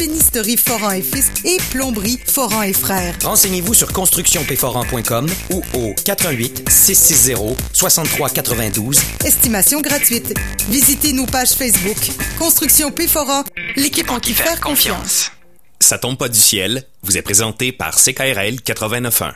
Ébénisterie Foran et Fils et Plomberie Foran et Frères. Renseignez-vous sur constructionpforan.com ou au 418 660 6392. Estimation gratuite. Visitez nos pages Facebook. Construction Péforan, l'équipe en qui faire confiance. Ça tombe pas du ciel, vous est présenté par CKRL 89.1.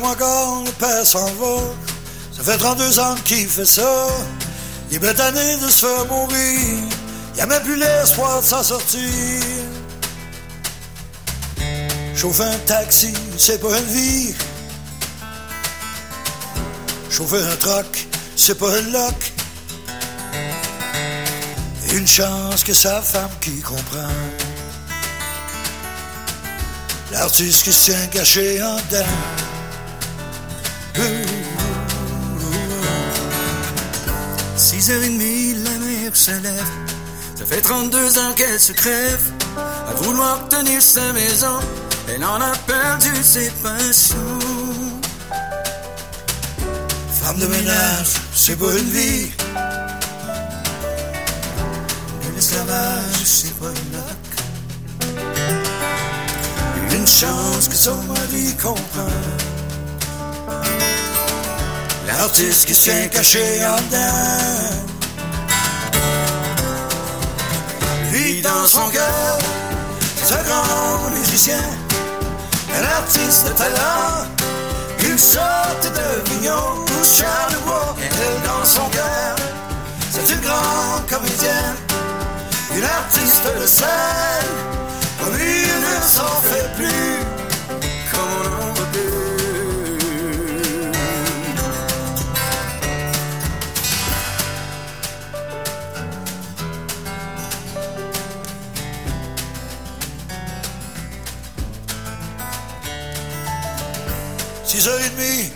Moins quart, le père s'en va. Ça fait 32 ans qu'il fait ça. Il est bien tanné de se faire mourir. Il a même plus l'espoir de s'en sortir. Chauffer un taxi, c'est pas une vie. Chauffer un truck, c'est pas une loc. Une chance que sa femme qui comprend. L'artiste qui se tient caché en dedans. 6h30, la mère se lève. Ça fait 32 ans qu'elle se crève. À vouloir tenir sa maison, elle en a perdu ses passions. Femme de ménage, c'est pas une vie. L'esclavage, c'est pas une. Une chance que son mari comprend. L'artiste qui se tient caché en dedans. Lui dans son cœur, un grand musicien, un artiste de talent. Une sorte de vignon ou Charlevoix. Elle dans son cœur, c'est une grande comédienne, une artiste de scène. Comme il ne s'en fait plus,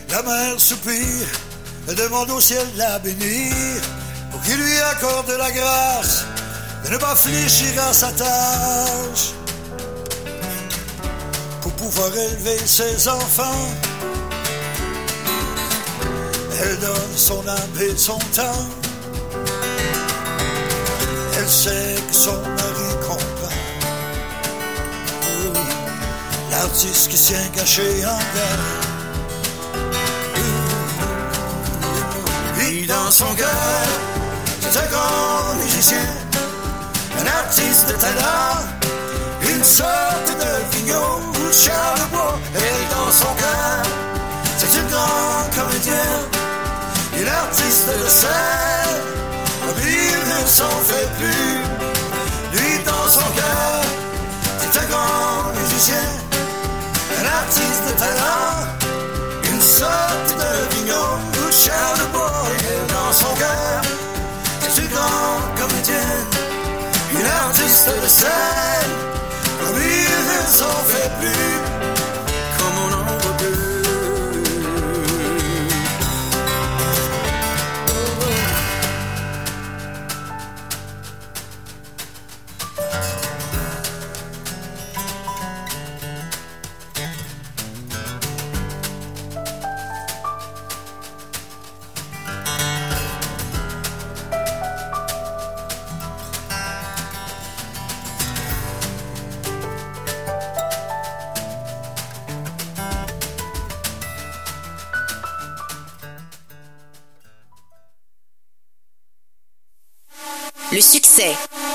La mère soupire, elle demande au ciel de la bénir, pour qu'il lui accorde la grâce de ne pas fléchir à sa tâche, pour pouvoir élever ses enfants. Elle donne son âme et son temps. Elle sait que son mari comprend. L'artiste qui se tient caché en dedans. Dans son cœur, c'est un grand musicien, un artiste de talent, une sorte de vignon de Charlebois. Et dans son cœur, c'est une grande comédienne, une artiste de scène, il ne s'en fait plus. Lui dans son cœur, c'est un grand musicien, un artiste de talent, une sorte de vignon de Charlebois. Et dans son cœur, c'est une grande comédienne, une artiste de scène, comme il ne s'en fait plus,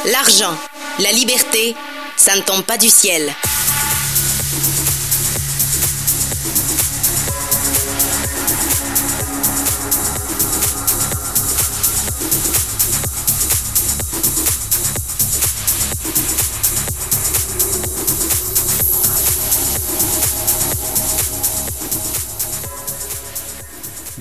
l'argent, la liberté, ça ne tombe pas du ciel.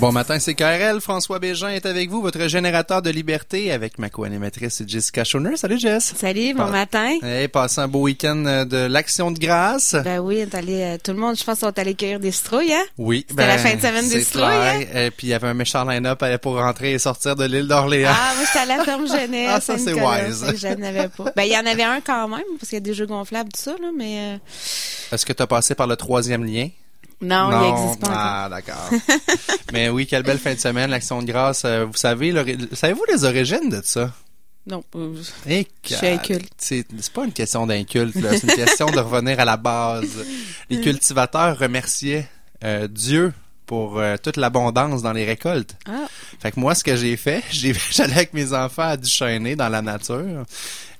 Bon matin, c'est KRL. François Bégin est avec vous, votre générateur de liberté, avec ma co-animatrice Jessica Schoner. Salut Jess. Salut, bon Pas- matin. Hey, passez un beau week-end euh, de l'Action de grâce. Ben oui, on est allé, euh, tout le monde, je pense, sont allés cueillir des citrouilles, hein? oui, c'était la fin de semaine des c'est citrouilles, clair. Et puis il y avait un méchant line-up euh, pour rentrer et sortir de l'île d'Orléans. Ah, moi, j'étais à la ferme jeunesse. Ah, ça, c'est wise. Je n'avais pas. Ben, il y en avait un quand même, parce qu'il y a des jeux gonflables, tout ça, là, mais euh, Est-ce que tu as passé par le troisième lien? Non, il n'existe pas. Ah, d'accord. Mais oui, quelle belle fin de semaine, l'Action de grâce. Euh, Vous savez, savez-vous les origines de ça? Non, euh, Eh, Je suis inculte. C'est c'est pas une question d'inculte, là. C'est une question de revenir à la base. Les cultivateurs remerciaient euh, Dieu pour toute l'abondance dans les récoltes. ah, Fait que moi, ce que j'ai fait, j'ai- j'allais avec mes enfants à Duchesnay dans la nature.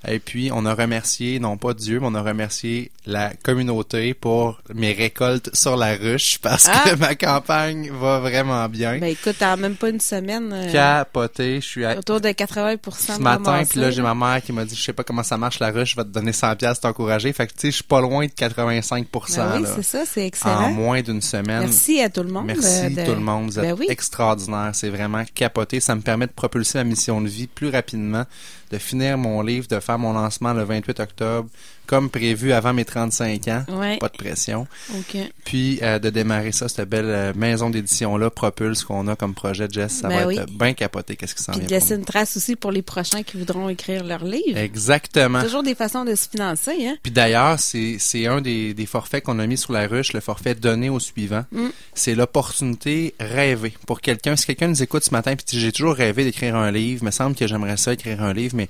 Et puis, on a remercié, non pas Dieu, mais on a remercié la communauté pour mes récoltes sur la ruche parce que Ah! ma campagne va vraiment bien. ben écoute, en même pas une semaine, euh, Capoté, je suis à, autour de 80 ce matin, puis là, j'ai ma mère qui m'a dit, je sais pas comment ça marche la ruche, je vais te donner 100 pièces t'encourager. Fait que, tu sais, je suis pas loin de 85 Ben oui, c'est ça, c'est en excellent. moins d'une semaine. Merci à tout le monde. Merci euh, de- tout le monde, vous êtes Ben oui. extraordinaire, c'est vraiment capoté, ça me permet de propulser ma mission de vie plus rapidement, de finir mon livre, de faire mon lancement le 28 octobre comme prévu avant mes 35 ans, Ouais. pas de pression, OK. puis euh, de démarrer ça cette belle euh, maison d'édition là Propulse qu'on a comme projet Jess, ça Ben va oui. être bien capoté qu'est-ce qui s'en Puis vient. de pour laisser une trace aussi pour les prochains qui voudront écrire leur livre. Exactement. Toujours des façons de se financer, hein? Puis d'ailleurs, c'est c'est un des, des forfaits qu'on a mis sur la ruche, le forfait donné au suivant. Mm. C'est l'opportunité rêvée pour quelqu'un. Si quelqu'un nous écoute ce matin, puis j'ai toujours rêvé d'écrire un livre, il me semble que j'aimerais ça écrire un livre, mais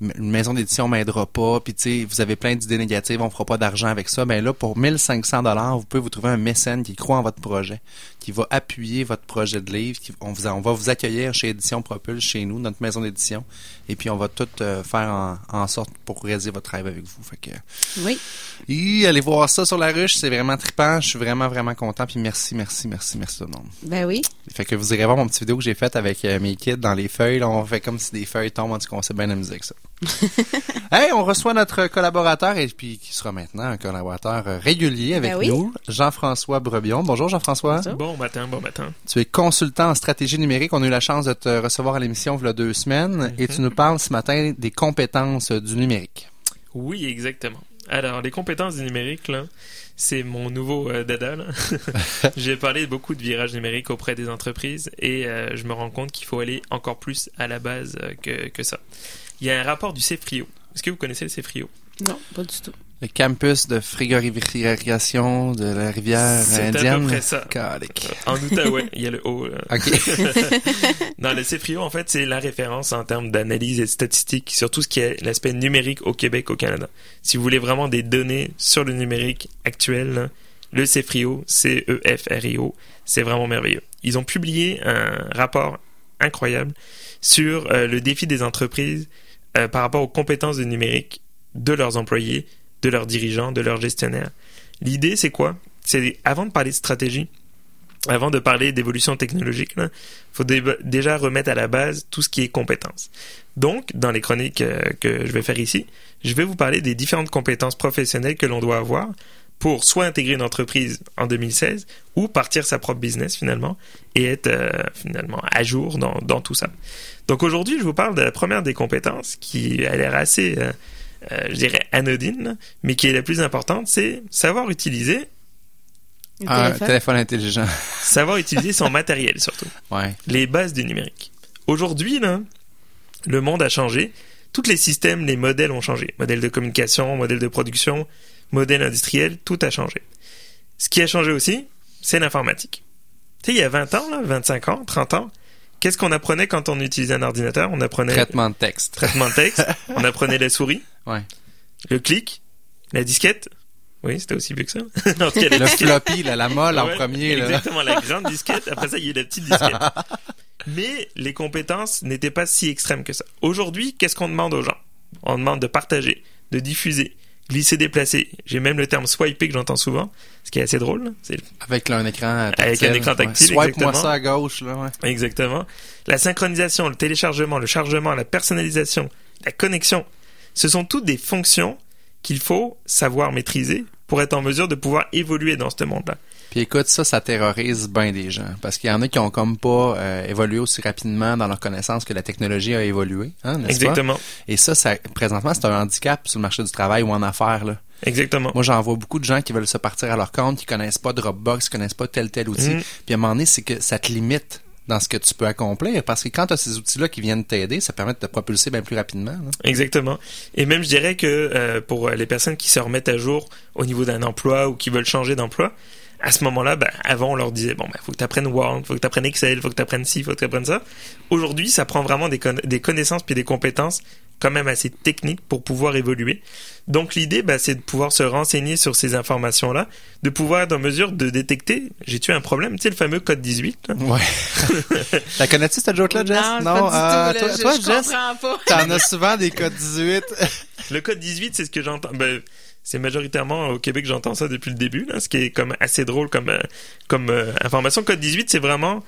une maison d'édition m'aidera pas. Puis tu sais, vous avez plein d'idées négatives, on fera pas d'argent avec ça. Ben là, pour 1500 dollars, vous pouvez vous trouver un mécène qui croit en votre projet, qui va appuyer votre projet de livre. Qui, on, vous, on va vous accueillir chez Édition Propulse, chez nous, notre maison d'édition, et puis on va tout euh, faire en, en sorte pour réaliser votre rêve avec vous. Fait que Oui. et allez voir ça sur la ruche, c'est vraiment trippant. Je suis vraiment, vraiment content. Puis merci, merci, merci, merci tout le monde. Ben oui. Fait que vous irez voir mon petite vidéo que j'ai faite avec euh, mes kids dans les feuilles. Là, on fait comme si des feuilles tombent. En tout cas, on s'est bien amusé avec ça. Hey, on reçoit notre collaborateur et puis qui sera maintenant un collaborateur régulier avec Ben oui. nous, Jean-François Brebion. Bonjour Jean-François. Bon matin, bon matin. Tu es consultant en stratégie numérique. On a eu la chance de te recevoir à l'émission il y a deux semaines et tu nous parles ce matin des compétences du numérique. Oui, exactement. Alors, les compétences du numérique, là, c'est mon nouveau euh, dada. J'ai parlé beaucoup de virage numérique auprès des entreprises et euh, je me rends compte qu'il faut aller encore plus à la base euh, que, que ça. Il y a un rapport du CEFRIO. Est-ce que vous connaissez le CEFRIO? Non, pas du tout. Le campus de frigorification de la rivière C'est à peu indienne. près ça. Calique. En Outaouais, il y a le O. là. OK. Non, le CFRIO, en fait, c'est la référence en termes d'analyse et de statistiques sur tout ce qui est l'aspect numérique au Québec, au Canada. Si vous voulez vraiment des données sur le numérique actuel, le CFRIO, C-E-F-R-I-O, c'est vraiment merveilleux. Ils ont publié un rapport incroyable sur euh, le défi des entreprises euh, par rapport aux compétences du numérique de leurs employés, de leurs dirigeants, de leurs gestionnaires. L'idée, c'est quoi? C'est avant de parler de stratégie, avant de parler d'évolution technologique, il faut dé- déjà remettre à la base tout ce qui est compétences. Donc, dans les chroniques euh, que je vais faire ici, je vais vous parler des différentes compétences professionnelles que l'on doit avoir pour soit intégrer une entreprise en 2016 ou partir sa propre business finalement et être euh, finalement à jour dans, dans tout ça. Donc aujourd'hui, je vous parle de la première des compétences qui a l'air assez, euh, euh, je dirais, anodine, mais qui est la plus importante, c'est savoir utiliser, Un téléphone. téléphone intelligent. savoir utiliser son matériel surtout. Ouais. les bases du numérique. Aujourd'hui, là, le monde a changé. Tous les systèmes, les modèles ont changé. Modèle de communication, modèle de production, modèle industriel, tout a changé. Ce qui a changé aussi, c'est l'informatique. Tu sais, il y a 20 ans, là, 25 ans, 30 ans, qu'est-ce qu'on apprenait quand on utilisait un ordinateur? On apprenait Traitement de texte. traitement de texte, on apprenait la souris, Ouais. le clic, la disquette. Oui, c'était aussi vieux que ça. En tout cas, la Le disquette. floppy, là, la molle en premier. Là. Exactement, la grande disquette. Après ça, il y a eu la petite disquette. Mais les compétences n'étaient pas si extrêmes que ça. Aujourd'hui, qu'est-ce qu'on demande aux gens? On demande de partager, de diffuser, glisser, déplacer. J'ai même le terme swiper que j'entends souvent, ce qui est assez drôle. Avec là, un écran tactile. Avec un écran tactile, Ouais. Swipe-moi exactement. ça à gauche. Là, ouais. Exactement. La synchronisation, le téléchargement, le chargement, la personnalisation, la connexion, ce sont toutes des fonctions qu'il faut savoir maîtriser pour être en mesure de pouvoir évoluer dans ce monde-là. Puis écoute, ça, ça terrorise bien des gens. Parce qu'il y en a qui ont comme pas euh, évolué aussi rapidement dans leur connaissance que la technologie a évolué. Hein, n'est-ce pas? Exactement. Et ça, ça, présentement, c'est un handicap sur le marché du travail ou en affaires. Là. Exactement. Moi, j'en vois beaucoup de gens qui veulent se partir à leur compte, qui connaissent pas Dropbox, qui connaissent pas tel tel outil. Mhm. Puis à un moment donné, c'est que ça te limite dans ce que tu peux accomplir. Parce que quand tu as ces outils-là qui viennent t'aider, ça permet de te propulser bien plus rapidement. là. Exactement. Et même, je dirais que euh, pour les personnes qui se remettent à jour au niveau d'un emploi ou qui veulent changer d'emploi, à ce moment-là, ben, avant, on leur disait, bon, ben, faut que tu apprennes Word, faut que tu apprennes Excel, faut que tu apprennes ci, faut que tu apprennes ça. Aujourd'hui, ça prend vraiment des, conna- des connaissances puis des compétences quand même assez techniques pour pouvoir évoluer. Donc, l'idée, ben, c'est de pouvoir se renseigner sur ces informations-là, de pouvoir être en mesure de détecter, j'ai-tu un problème, tu sais, le fameux code 18, là. Ouais. La connais-tu cette joke-là, Jess? Non, pas du Ah, tout, là. toi, Je- toi, je Jess, comprends pas. t'en as souvent des codes 18. Le code 18, c'est ce que j'entends. Ben, c'est majoritairement au Québec, j'entends ça depuis le début, là, ce qui est comme assez drôle comme euh, comme euh, information. Code 18, c'est vraiment,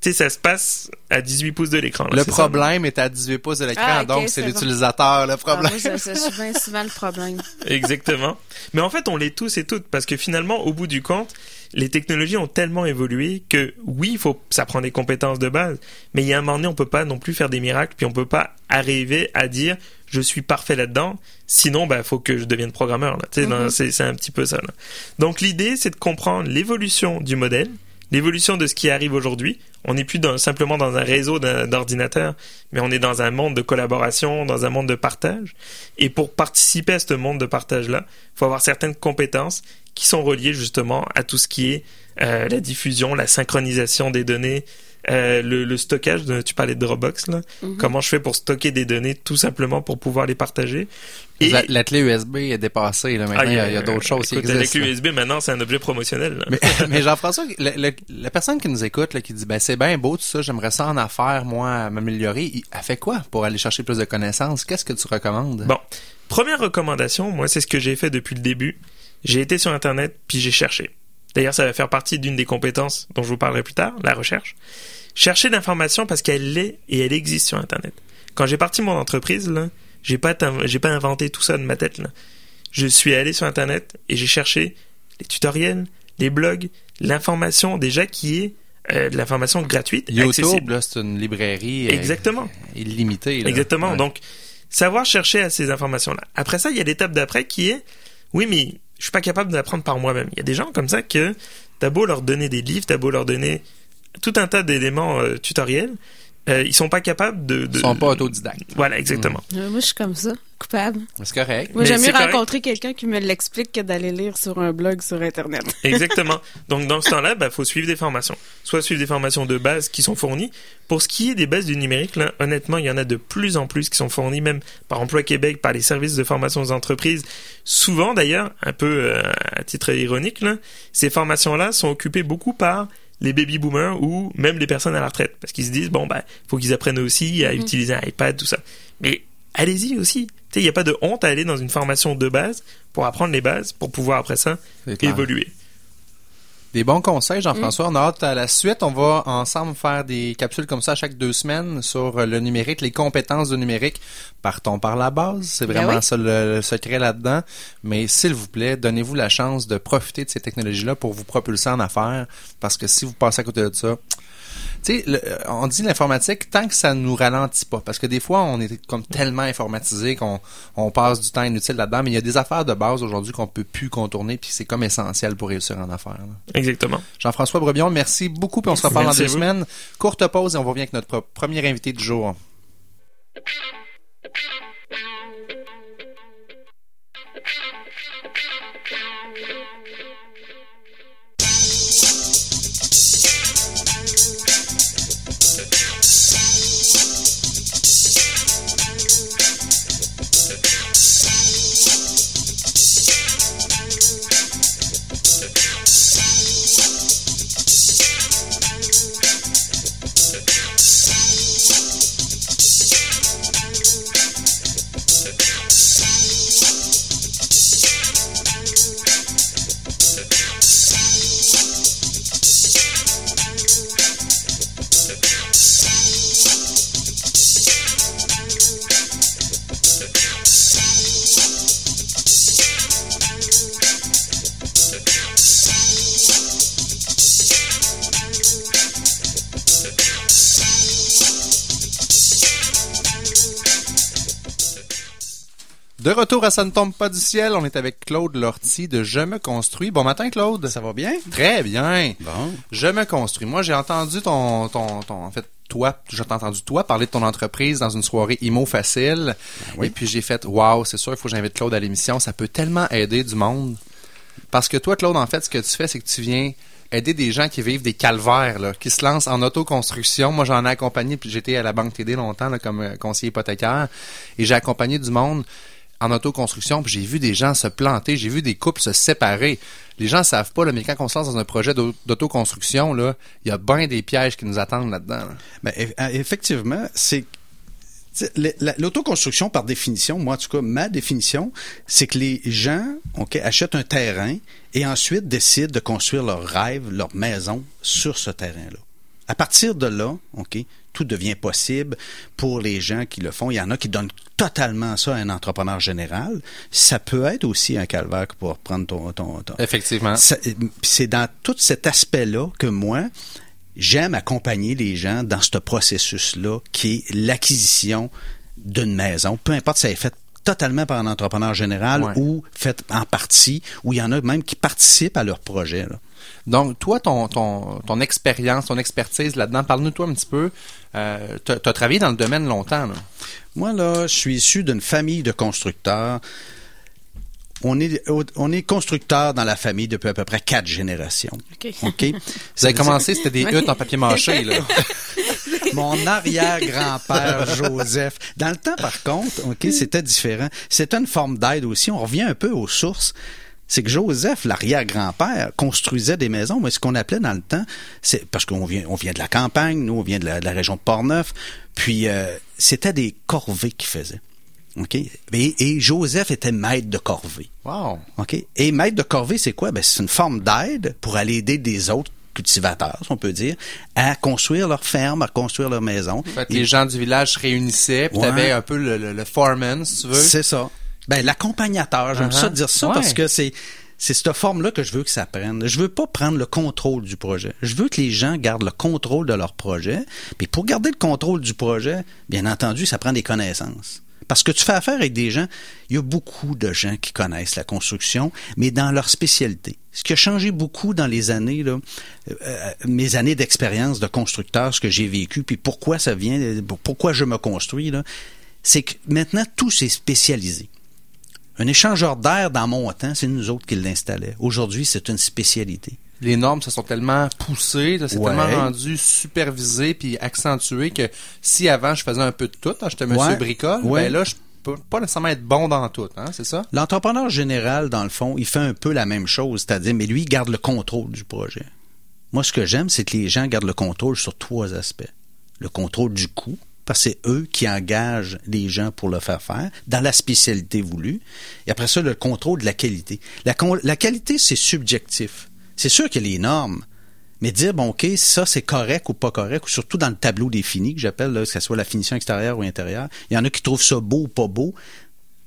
tu sais, ça se passe à 18 pouces de l'écran. là, Le ça, problème est à 18 pouces de l'écran, Ah, donc c'est l'utilisateur le Ah, problème. moi, ça, ça, c'est souvent, souvent le problème. Exactement. Mais en fait, on l'est tous et toutes parce que finalement, au bout du compte, les technologies ont tellement évolué que oui, il faut, ça prend des compétences de base, mais il y a un moment donné, on peut pas non plus faire des miracles, puis on peut pas arriver à dire je suis parfait là-dedans, sinon, bah, faut que je devienne programmeur. Là. Mhm. dans- c'est, c'est un petit peu ça. Là. Donc l'idée, c'est de comprendre l'évolution du modèle, l'évolution de ce qui arrive aujourd'hui. On n'est plus dans- simplement dans un réseau d'ordinateurs, mais on est dans un monde de collaboration, dans un monde de partage. Et pour participer à ce monde de partage-là, il faut avoir certaines compétences qui sont reliées justement à tout ce qui est euh, la diffusion, la synchronisation des données, euh, le, le stockage. De, tu parlais de Dropbox, là. Mhm. Comment je fais pour stocker des données tout simplement pour pouvoir les partager? Et La, la clé USB est dépassée. Là, maintenant, Ah, il y a, d'autres choses écoute, qui existent. là. l'USB, maintenant, c'est un objet promotionnel. là. Mais, mais Jean-François, la personne qui nous écoute, là, qui dit ben c'est bien beau tout ça, j'aimerais ça en affaires, moi, m'améliorer, il- elle fait quoi pour aller chercher plus de connaissances? Qu'est-ce que tu recommandes? Bon, première recommandation, moi, c'est ce que j'ai fait depuis le début. J'ai été sur Internet, puis j'ai cherché. D'ailleurs, ça va faire partie d'une des compétences dont je vous parlerai plus tard, la recherche. Chercher l'information parce qu'elle est et elle existe sur Internet. Quand j'ai parti mon entreprise, là, j'ai pas, j'ai pas inventé tout ça de ma tête, là. Je suis allé sur Internet et j'ai cherché les tutoriels, les blogs, l'information déjà qui est euh, de l'information gratuite, accessible. YouTube, là, c'est une librairie euh, Exactement. illimitée. là. Exactement. Ouais. Donc, savoir chercher à ces informations-là. Après ça, il y a l'étape d'après qui est, oui, mais je suis pas capable d'apprendre par moi-même. Il y a des gens comme ça que t'as beau leur donner des livres, t'as beau leur donner tout un tas d'éléments euh, tutoriels, euh, ils sont pas capables de, de... Ils sont pas autodidactes. Voilà, exactement. Euh, moi, je suis comme ça, coupable. C'est correct. Moi, j'aime mieux rencontrer quelqu'un qui me l'explique que d'aller lire sur un blog sur Internet. Exactement. Donc dans ce temps-là, bah faut suivre des formations. Soit suivre des formations de base qui sont fournies. Pour ce qui est des bases du numérique, là, honnêtement, il y en a de plus en plus qui sont fournies, même par Emploi Québec, par les services de formation aux entreprises. Souvent d'ailleurs, un peu euh, à titre ironique, là, ces formations-là sont occupées beaucoup par les baby boomers ou même les personnes à la retraite. Parce qu'ils se disent bon bah faut qu'ils apprennent aussi à Mhm. utiliser un iPad tout ça. Mais allez-y aussi. Tu sais il n'y a pas de honte à aller dans une formation de base pour apprendre les bases pour pouvoir après ça évoluer Des bons conseils, Jean-François. Mm. On a hâte à la suite. On va ensemble faire des capsules comme ça chaque deux semaines sur le numérique, les compétences de numérique. Partons par la base. C'est Ben vraiment oui. ça le, le secret là-dedans. Mais s'il vous plaît, donnez-vous la chance de profiter de ces technologies-là pour vous propulser en affaires. Parce que si vous passez à côté de ça, tu sais, le- on dit l'informatique tant que ça nous ralentit pas, parce que des fois on est comme tellement informatisé qu'on on passe du temps inutile là-dedans, mais il y a des affaires de base aujourd'hui qu'on peut plus contourner, puis c'est comme essentiel pour réussir en affaires. là. exactement Jean-François Brebion, merci beaucoup, puis on se reparle dans deux semaines. Courte pause et on revient avec notre premier invité du jour. De retour à Ça ne tombe pas du ciel, on est avec Claude Lortie de Je me construis. Bon matin Claude. Ça va bien? Très bien. Bon. Je me construis. Moi, j'ai entendu ton, ton, ton, en fait, toi, j'ai entendu toi parler de ton entreprise dans une soirée IMO facile. oui. Et puis j'ai fait, waouh, c'est sûr, il faut que j'invite Claude à l'émission. Ça peut tellement aider du monde. Parce que toi, Claude, en fait, ce que tu fais, c'est que tu viens aider des gens qui vivent des calvaires, là, qui se lancent en autoconstruction. Moi, j'en ai accompagné, puis j'étais à la Banque TD longtemps, là, comme euh, conseiller hypothécaire. Et j'ai accompagné du monde en autoconstruction, j'ai vu des gens se planter, j'ai vu des couples se séparer. Les gens savent pas, là, mais quand on se lance dans un projet d'au- d'autoconstruction, il y a bien des pièges qui nous attendent là-dedans. là. Ben, eff- effectivement, c'est L'autoconstruction, par définition, moi, en tout cas, ma définition, c'est que les gens achètent un terrain et ensuite décident de construire leur rêve, leur maison sur ce terrain-là. À partir de là, ok, tout devient possible pour les gens qui le font. Il y en a qui donnent totalement ça à un entrepreneur général. Ça peut être aussi un calvaire pour prendre ton... ton, ton- Effectivement. c'est dans tout cet aspect-là que moi, j'aime accompagner les gens dans ce processus-là qui est l'acquisition d'une maison, peu importe si elle est faite totalement par un entrepreneur général Ouais. ou faite en partie, ou il y en a même qui participent à leur projet. là. Donc, toi, ton, ton, ton expérience, ton expertise là-dedans, parle-nous toi un petit peu. Euh, tu as travaillé dans le domaine longtemps. Là. Moi, là, je suis issu d'une famille de constructeurs. On est, on est constructeurs dans la famille depuis à peu près quatre générations. OK. Vous avez commencé, c'était des huttes en papier mâché. Là. Mon arrière-grand-père Joseph. Dans le temps, par contre, OK, c'était différent. C'était une forme d'aide aussi. On revient un peu aux sources. C'est que Joseph, l'arrière-grand-père, construisait des maisons, mais ce qu'on appelait dans le temps, c'est parce qu'on vient, on vient de la campagne, nous, on vient de la, de la région de Portneuf, puis euh, c'était des corvées qu'il faisait. OK? Et, et Joseph était maître de corvée. Wow. OK? Et maître de corvée, c'est quoi? Ben, c'est une forme d'aide pour aller aider des autres cultivateurs, si on peut dire, à construire leur ferme, à construire leur maison. Fait que Et- les gens du village se réunissaient, puis Ouais. t'avais un peu le, le, le foreman, si tu veux. C'est ça. Ben, l'accompagnateur, j'aime Uh-huh. ça dire ça Ouais. parce que c'est c'est cette forme-là que je veux que ça prenne. Je veux pas prendre le contrôle du projet. Je veux que les gens gardent le contrôle de leur projet. Puis pour garder le contrôle du projet, bien entendu, ça prend des connaissances. Parce que tu fais affaire avec des gens, il y a beaucoup de gens qui connaissent la construction, mais dans leur spécialité. Ce qui a changé beaucoup dans les années, là, euh, mes années d'expérience de constructeur, ce que j'ai vécu, puis pourquoi ça vient, pourquoi je me construis, là, c'est que maintenant tout s'est spécialisé. Un échangeur d'air dans mon temps, c'est nous autres qui l'installaient. Aujourd'hui, c'est une spécialité. Les normes se sont tellement poussées, c'est Ouais. tellement rendu supervisé puis accentué que si avant je faisais un peu de tout, hein, j'étais monsieur Ouais. bricole, Ouais. ben là je peux pas nécessairement être bon dans tout, hein, c'est ça? L'entrepreneur général, dans le fond, il fait un peu la même chose, c'est-à-dire, mais lui, il garde le contrôle du projet. Moi, ce que j'aime, c'est que les gens gardent le contrôle sur trois aspects. Le contrôle du coût, parce que c'est eux qui engagent les gens pour le faire faire, dans la spécialité voulue. Et après ça, le contrôle de la qualité. La, qualité, c'est subjectif. C'est sûr qu'il y a. Mais dire, bon, OK, ça, c'est correct ou pas correct, ou surtout dans le tableau défini, que j'appelle, que ce soit la finition extérieure ou intérieure, il y en a qui trouvent ça beau ou pas beau.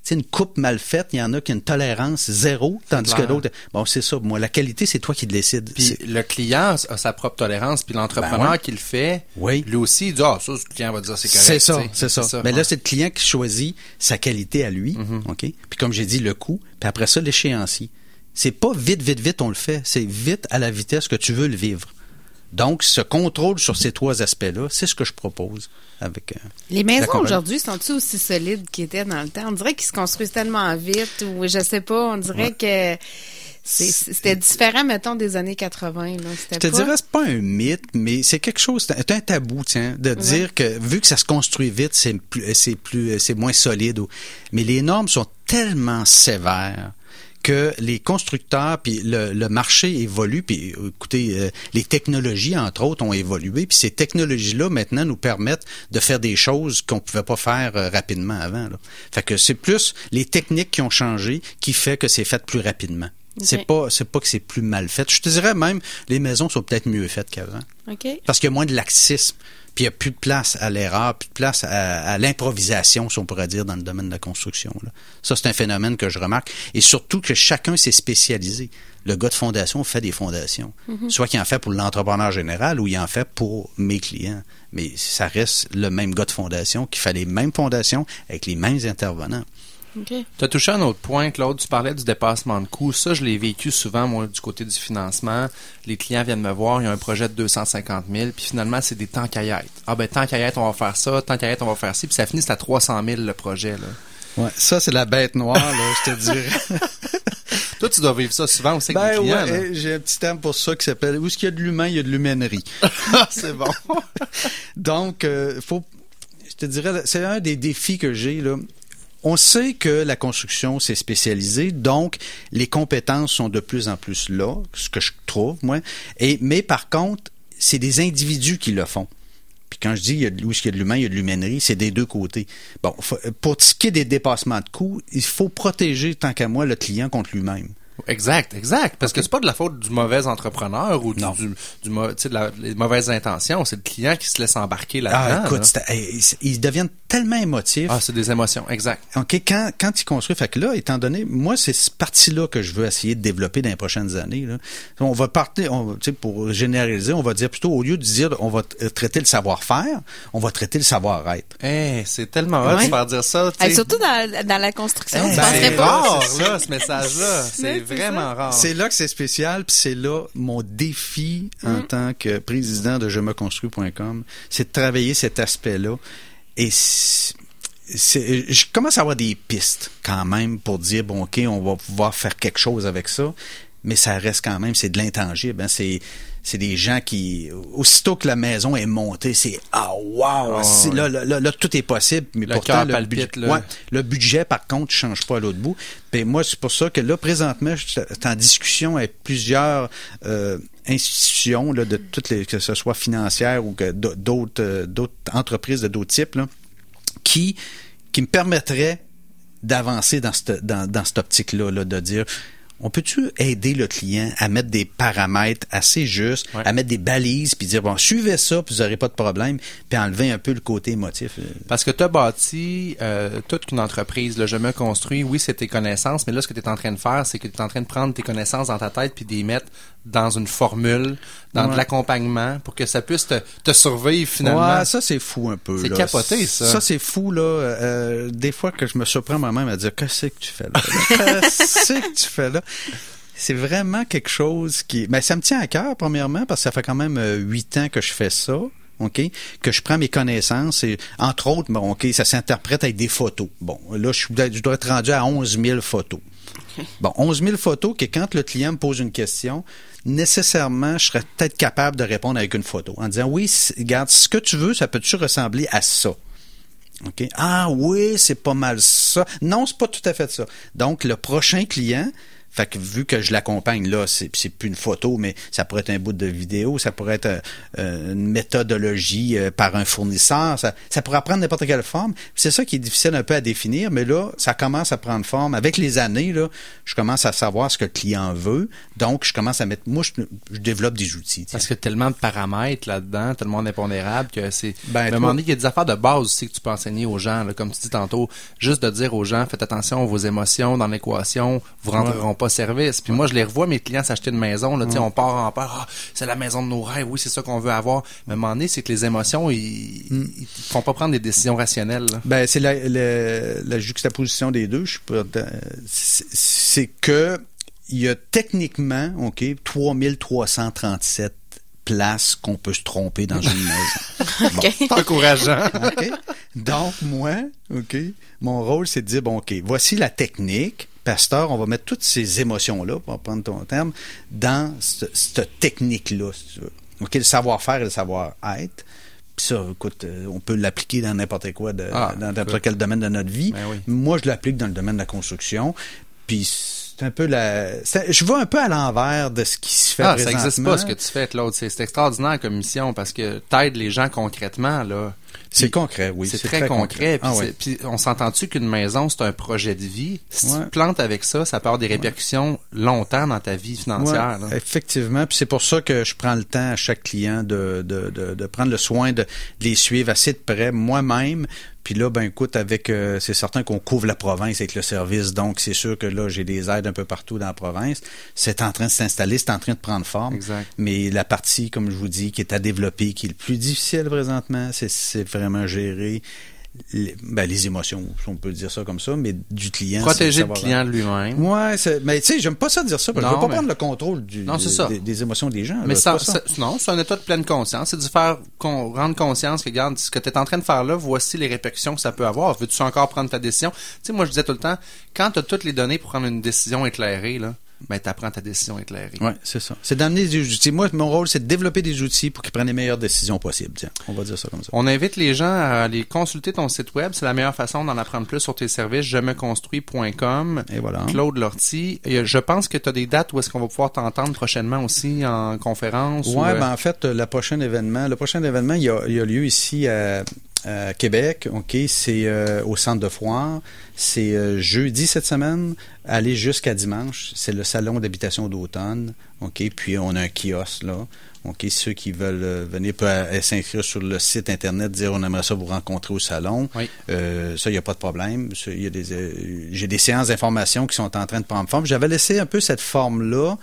Sais, une coupe mal faite, il y en a qui ont une tolérance zéro, tandis que d'autres... Bon, c'est ça. Moi, la qualité, c'est toi qui le décides. Puis le client a sa propre tolérance, puis l'entrepreneur Ben ouais. qui le fait, Oui. lui aussi, il dit ah ça, le client va dire c'est correct. C'est ça, c'est ça. Mais ouais. là, c'est le client qui choisit sa qualité à lui, OK? Puis comme j'ai dit, le coût, puis après ça, l'échéancier. C'est pas vite, vite, vite, on le fait. C'est vite à la vitesse que tu veux le vivre. Donc, ce contrôle sur ces trois aspects-là, c'est ce que je propose avec... euh, Les maisons aujourd'hui sont-ils aussi solides qu'ils étaient dans le temps? On dirait qu'ils se construisent tellement vite ou je sais pas, on dirait que c'était différent, mettons, des années 80. Là. Je te pas... dirais, c'est pas un mythe, mais c'est quelque chose, c'est un tabou, tiens, de dire que vu que ça se construit vite, c'est plus, c'est plus, c'est moins solide. Mais les normes sont tellement sévères que les constructeurs puis le, le marché évolue puis euh, écoutez euh, les technologies entre autres ont évolué puis ces technologies là maintenant nous permettent de faire des choses qu'on pouvait pas faire euh, rapidement avant là. fait que c'est plus les techniques qui ont changé qui fait que c'est fait plus rapidement c'est pas c'est pas que c'est plus mal fait je te dirais même les maisons sont peut-être mieux faites qu'avant OK. parce qu'il y a moins de laxisme. Puis il n'y a plus de place à l'erreur, plus de place à, à l'improvisation, si on pourrait dire, dans le domaine de la construction. là. Ça, c'est un phénomène que je remarque. Et surtout que chacun s'est spécialisé. Le gars de fondation fait des fondations. Soit qu'il en fait pour l'entrepreneur général ou il en fait pour mes clients. Mais ça reste le même gars de fondation qui fait les mêmes fondations avec les mêmes intervenants. OK. Tu as touché un autre point, Claude. Tu parlais du dépassement de coûts. Ça, je l'ai vécu souvent, moi, du côté du financement. Les clients viennent me voir, il y a un projet de 250 000, puis finalement, c'est des temps caillettes. Ah ben, temps caillettes, on va faire ça, temps caillettes, on va faire ci, puis ça finit, c'est à 300 000 le projet, là. Ouais, ça, c'est la bête noire, là, je te dirais. Toi, tu dois vivre ça souvent aussi Ben avec les clients. ouais, eh, j'ai un petit terme pour ça qui s'appelle où est-ce qu'il y a de l'humain, il y a de l'humainerie. C'est bon. Donc, euh, faut, je te dirais, c'est un des défis que j'ai là. On sait que la construction c'est spécialisé, donc les compétences sont de plus en plus là, ce que je trouve moi. Et mais par contre, c'est des individus qui le font. Puis quand je dis il y a, de- où est-ce qu'il y a de l'humain, il y a de l'humainerie, c'est des deux côtés. Bon, faut- pour ce qui est des dépassements de coûts, il faut protéger tant qu'à moi le client contre lui-même. Exact, exact. Parce que c'est pas de la faute du mauvais entrepreneur ou du, Non. du, du mau- tu sais, de la, les mauvaises intentions. C'est le client qui se laisse embarquer là-dedans. Ah, écoute, là. hey, ils deviennent tellement émotifs. Ah, c'est des émotions, exact. OK, quand, quand il construit, fait que là, étant donné, moi, c'est cette partie-là que je veux essayer de développer dans les prochaines années. Là. On va partir, on, tu sais, pour généraliser, on va dire plutôt, au lieu de dire on va t- traiter le savoir-faire, on va traiter le savoir-être. Eh, c'est tellement hot de Ouais. faire dire ça. Hey, surtout dans, dans la construction, Eh, ben, c'est rare, là, ce message-là. C'est c'est vraiment rare. C'est là que c'est spécial, puis c'est là mon défi en tant que président de je me construis.com, c'est de travailler cet aspect-là. Et je commence à avoir des pistes quand même pour dire bon ok, on va pouvoir faire quelque chose avec ça, mais ça reste quand même c'est de l'intangible. hein. C'est c'est des gens qui aussitôt que la maison est montée, c'est ah wow, Ah, c'est- là, là, là, là, tout est possible, mais Le pourtant le palpite, budget, là. ouais, le budget, par contre, ne change pas à l'autre bout. Puis moi, c'est pour ça que là, présentement, je suis en discussion avec plusieurs euh, institutions, là, de toutes les, que ce soit financières ou que d'autres euh, d'autres entreprises de d'autres types, là, qui, qui me permettraient d'avancer dans cette, dans, dans cette optique-là, là, de dire on peut-tu aider le client à mettre des paramètres assez justes, Ouais. à mettre des balises, puis dire bon, suivez ça, puis vous n'aurez pas de problème, puis enlever un peu le côté émotif. euh, Parce que tu as bâti euh, toute une entreprise. Là, je me construis, oui, c'est tes connaissances, mais là, ce que tu es en train de faire, c'est que tu es en train de prendre tes connaissances dans ta tête puis de les mettre dans une formule, dans de l'accompagnement pour que ça puisse te, te survivre finalement. Ouais, ça c'est fou un peu. C'est capoté, ça. Ça c'est fou là. Euh, des fois que je me surprends moi-même à dire qu'est-ce que tu fais là? Qu'est-ce que tu fais là? C'est vraiment quelque chose qui. Mais ça me tient à cœur premièrement parce que ça fait quand même euh, huit ans que je fais ça. OK? Que je prends mes connaissances et, entre autres, bon, OK, ça s'interprète avec des photos. Bon, là, je, je dois être rendu à 11 000 photos. Bon, 11 000 photos que quand le client me pose une question, nécessairement, je serais peut-être capable de répondre avec une photo en disant oui, regarde, ce que tu veux, ça peut-tu ressembler à ça? Ah oui, c'est pas mal ça. Non, c'est pas tout à fait ça. Donc, le prochain client, fait que vu que je l'accompagne là, c'est c'est plus une photo, mais ça pourrait être un bout de vidéo, ça pourrait être euh, euh, une méthodologie euh, par un fournisseur, ça, ça pourrait prendre n'importe quelle forme. C'est ça qui est difficile un peu à définir, mais là, ça commence à prendre forme. Avec les années, là, je commence à savoir ce que le client veut, donc je commence à mettre, moi, je, je développe des outils. tiens. Parce qu'il y a tellement de paramètres là-dedans, tellement d'impondérables que c'est. Ben, à un toi- moment donné, il y a des affaires de base aussi que tu peux enseigner aux gens. là, comme tu dis tantôt, juste de dire aux gens, faites attention à vos émotions dans l'équation, vous rentreront pas service. Puis moi, je les revois, mes clients s'acheter une maison. Là, tu sais, On part en peur, Ah, c'est la maison de nos rêves, oui, c'est ça qu'on veut avoir. Mais à un moment donné, c'est que les émotions, ils, ils font pas prendre des décisions rationnelles. là. Ben, c'est la, la, la juxtaposition des deux. Je suis pas- c'est que il y a techniquement, OK, 3337 places qu'on peut se tromper dans une maison. Bon. C'est encourageant. OK? Donc, moi, OK, mon rôle, c'est de dire, bon, OK, voici la technique. Pasteur, on va mettre toutes ces émotions-là, pour prendre ton terme, dans ce- cette technique-là, si tu veux. OK, le savoir-faire et le savoir-être. Puis ça, écoute, euh, on peut l'appliquer dans n'importe quoi, de, Ah, dans n'importe quel domaine de notre vie. Ben oui. Moi, je l'applique dans le domaine de la construction. Puis c'est un peu la... Je vais un peu à l'envers de ce qui se fait Ah, ça n'existe présentement. pas ce que tu fais, Claude. C'est c'est extraordinaire comme mission parce que t'aides les gens concrètement, là. C'est concret, oui. c'est très, concret. Puis, Ah, ouais. puis on s'entend-tu qu'une maison, c'est un projet de vie? Si tu Ouais. te plantes avec ça, ça peut avoir des répercussions longtemps dans ta vie financière. Ouais, effectivement. Puis c'est pour ça que je prends le temps à chaque client de, de, de, de prendre le soin de, de les suivre assez de près moi-même. Puis là, ben écoute, avec euh, c'est certain qu'on couvre la province avec le service, donc c'est sûr que là, j'ai des aides un peu partout dans la province. C'est en train de s'installer, c'est en train de prendre forme. Exact. Mais la partie, comme je vous dis, qui est à développer, qui est le plus difficile présentement, c'est, c'est vraiment gérer les, ben, les émotions, si on peut dire ça comme ça, mais du client. Protéger le client lui-même. Ouais, mais tu sais, j'aime pas ça dire ça, parce que je Non, veux pas mais- prendre le contrôle du, Non, ça. Des, des émotions des gens. Mais là, ça. ça- non, c'est un état de pleine conscience. C'est de faire con- rendre conscience que, regarde, ce que tu es en train de faire là, voici les répercussions que ça peut avoir. Veux-tu encore prendre ta décision? Tu sais, moi, je disais tout le temps, quand tu as toutes les données pour prendre une décision éclairée, là, ben, tu apprends ta décision éclairée. Ouais, c'est ça. C'est d'amener des outils. Moi, mon rôle, c'est de développer des outils pour qu'ils prennent les meilleures décisions possibles. Tiens, on va dire ça comme ça. On invite les gens à aller consulter ton site web. C'est la meilleure façon d'en apprendre plus sur tes services. Je me construis.com. Et voilà. Claude Lortie. Et je pense que tu as des dates où est-ce qu'on va pouvoir t'entendre prochainement aussi en conférence. ou, Ouais, euh, ben en fait, le prochain événement, le prochain événement, il y a, il y a lieu ici à, à Québec. Ok, c'est euh, au centre de foire. C'est euh, jeudi cette semaine, aller jusqu'à dimanche. C'est le salon d'habitation d'automne. Ok, puis on a un kiosque là. Ok, ceux qui veulent euh, venir peuvent euh, s'inscrire sur le site internet, dire on aimerait ça vous rencontrer au salon. Oui. Euh, ça, il n'y a pas de problème. Ça, il y a des, euh, j'ai des séances d'information qui sont en train de prendre forme. J'avais laissé un peu cette forme-là,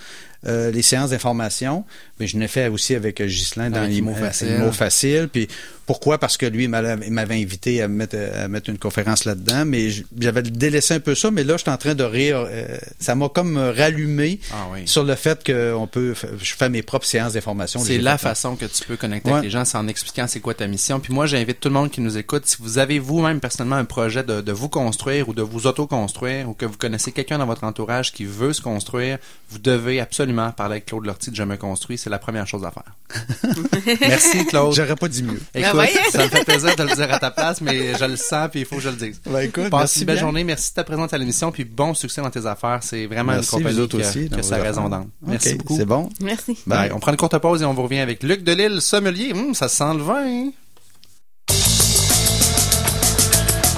euh, les séances d'information, mais je l'ai fait aussi avec euh, Ghislain dans les mots Facile. facile. Puis pourquoi? Parce que lui, il m'avait invité à mettre, à mettre une conférence là-dedans, mais j'avais délaissé un peu ça. Mais là, je suis en train de rire. euh, ça m'a comme rallumé Ah oui. sur le fait que on peut, je fais mes propres séances d'information. C'est la façon que tu peux connecter Ouais. avec les gens, c'est en expliquant c'est quoi ta mission. Puis moi, j'invite tout le monde qui nous écoute, si vous avez vous-même personnellement un projet de, de vous construire ou de vous auto-construire ou que vous connaissez quelqu'un dans votre entourage qui veut se construire, vous devez absolument parler avec Claude Lortie de Je me construis. C'est la première chose à faire. Merci Claude. J'aurais pas dit mieux. Écoute, Ben ouais. ça me fait plaisir de le dire à ta place, mais je le sens puis il faut que je le dise. Ben, écoute, Passe merci une belle bien. journée, merci de ta présence à l'émission puis bon succès dans tes affaires. C'est vraiment Merci, une compagnie vous autres qui a- aussi, qui a dans sa vos raison. Merci beaucoup. C'est bon. Merci. Bye. Ben, on prend une courte pause et on vous revient avec Luc Delisle, sommelier. Hum, ça sent le vin.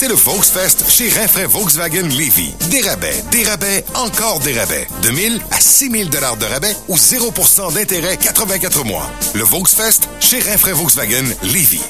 C'est le Volksfest chez Rinfraie Volkswagen Levy. Des rabais, des rabais, encore des rabais. De 1000 à 6000 dollars de rabais ou 0% d'intérêt 84 mois. Le Volksfest chez Rinfraie Volkswagen Levy.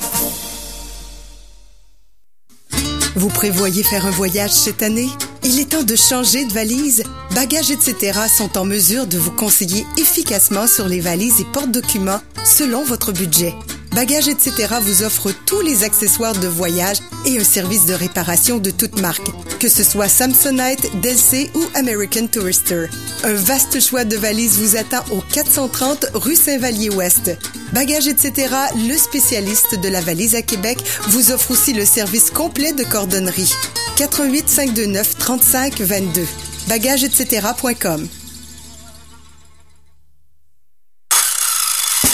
Vous prévoyez faire un voyage cette année? Il est temps de changer de valise. Bagages etc. sont en mesure de vous conseiller efficacement sur les valises et porte-documents selon votre budget. Bagages etc. vous offre tous les accessoires de voyage et un service de réparation de toute marque, que ce soit Samsonite, Delsey ou American Tourister. Un vaste choix de valises vous attend au 430 rue Saint-Vallier-Ouest. Bagages etc., le spécialiste de la valise à Québec, vous offre aussi le service complet de cordonnerie. 88 529 35 22. Bagages etc.com.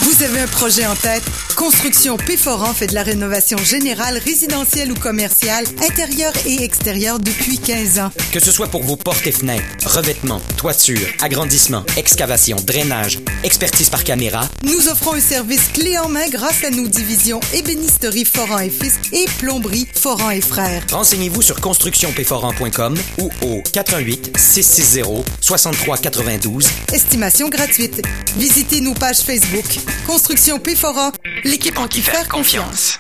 Vous avez un projet en tête? Construction Péforan fait de la rénovation générale, résidentielle ou commerciale, intérieure et extérieure depuis 15 ans. Que ce soit pour vos portes et fenêtres, revêtements, toiture, agrandissement, excavation, drainage, expertise par caméra, Nous offrons un service clé en main grâce à nos divisions ébénisterie Foran et Fils et plomberie Foran et Frères. renseignez-vous sur constructionpforan.com ou au 418 660 6392. Estimation gratuite. Visitez nos pages Facebook. Construction Péforan, l'équipe en qui faire confiance.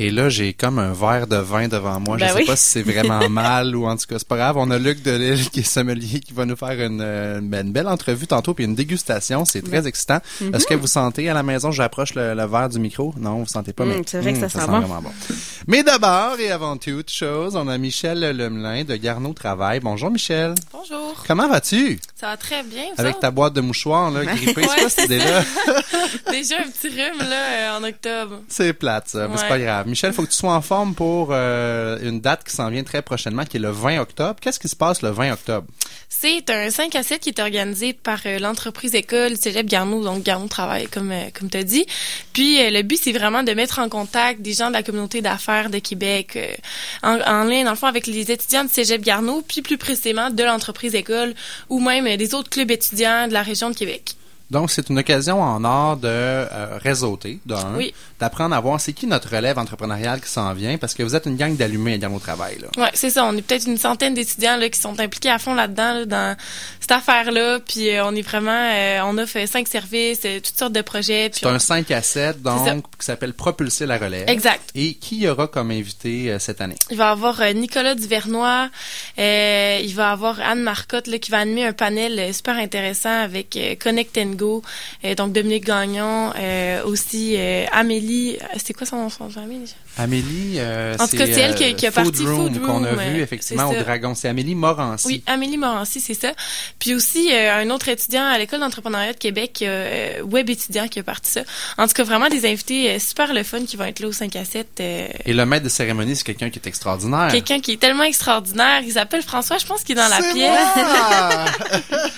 Et là, j'ai comme un verre de vin devant moi. Ben je sais oui. pas si c'est vraiment mal ou en tout cas, c'est pas grave. On a Luc Delisle qui est sommelier qui va nous faire une, euh, ben, une belle entrevue tantôt puis une dégustation. C'est très excitant. Est-ce que vous sentez à la maison, j'approche le, le verre du micro? Non, vous sentez pas, Mm, mais c'est vrai que ça sent bon. vraiment bon. Mais d'abord et avant toute chose, on a Michel Lemelin de Garneau Travail. Bonjour Michel. Bonjour. Comment vas-tu? Ça va très bien. vous Avec autres? ta boîte de mouchoirs, là, grippée, c'est quoi cette idée-là? Déjà un petit rhume là euh, en octobre. C'est plate, ça, mais c'est pas grave. Michel, faut que tu sois en forme pour euh, une date qui s'en vient très prochainement, qui est le 20 octobre. Qu'est-ce qui se passe le 20 octobre? C'est un 5 à 7 qui est organisé par euh, l'entreprise école Cégep Garneau, donc Garneau Travail, comme, euh, comme tu as dit. Puis le but, c'est vraiment de mettre en contact des gens de la communauté d'affaires de Québec, en, en lien, dans le fond, avec les étudiants de Cégep Garneau, puis plus précisément de l'entreprise école, ou même des autres clubs étudiants de la région de Québec. Donc, c'est une occasion en or de euh, réseauter, d'un, Oui. d'apprendre à voir c'est qui notre relève entrepreneuriale qui s'en vient, parce que vous êtes une gang d'allumés dans vos travail, là. Ouais, c'est ça. On est peut-être une centaine d'étudiants là, qui sont impliqués à fond là-dedans, là, dans cette affaire-là. Puis euh, on est vraiment, euh, on offre cinq services, euh, toutes sortes de projets. Puis C'est on- un 5 à 7, C'est ça. donc, qui s'appelle Propulser la relève. Exact. Et qui y aura comme invité euh, cette année? Il va y avoir euh, Nicolas Duvernois, euh, il va y avoir Anne Marcotte là, qui va animer un panel euh, super intéressant avec euh, Connect and Euh, donc Dominique Gagnon, euh, aussi euh, Amélie, euh, c'est quoi son nom son nom? Amélie, euh, En tout cas, c'est elle qui a- qui a Food parti Room Food qu'on a vu euh, effectivement au. Dragon. C'est Amélie Morancy. Oui, Amélie Morancy, c'est ça. Puis aussi, euh, un autre étudiant à l'École d'entrepreneuriat de Québec, euh, web étudiant qui a parti ça. En tout cas, vraiment des invités euh, super le fun qui vont être là au 5 à 7. euh, Et le maître de cérémonie, c'est quelqu'un qui est extraordinaire. Quelqu'un qui est tellement extraordinaire. Il s'appelle François, je pense qu'il est dans la pièce. moi!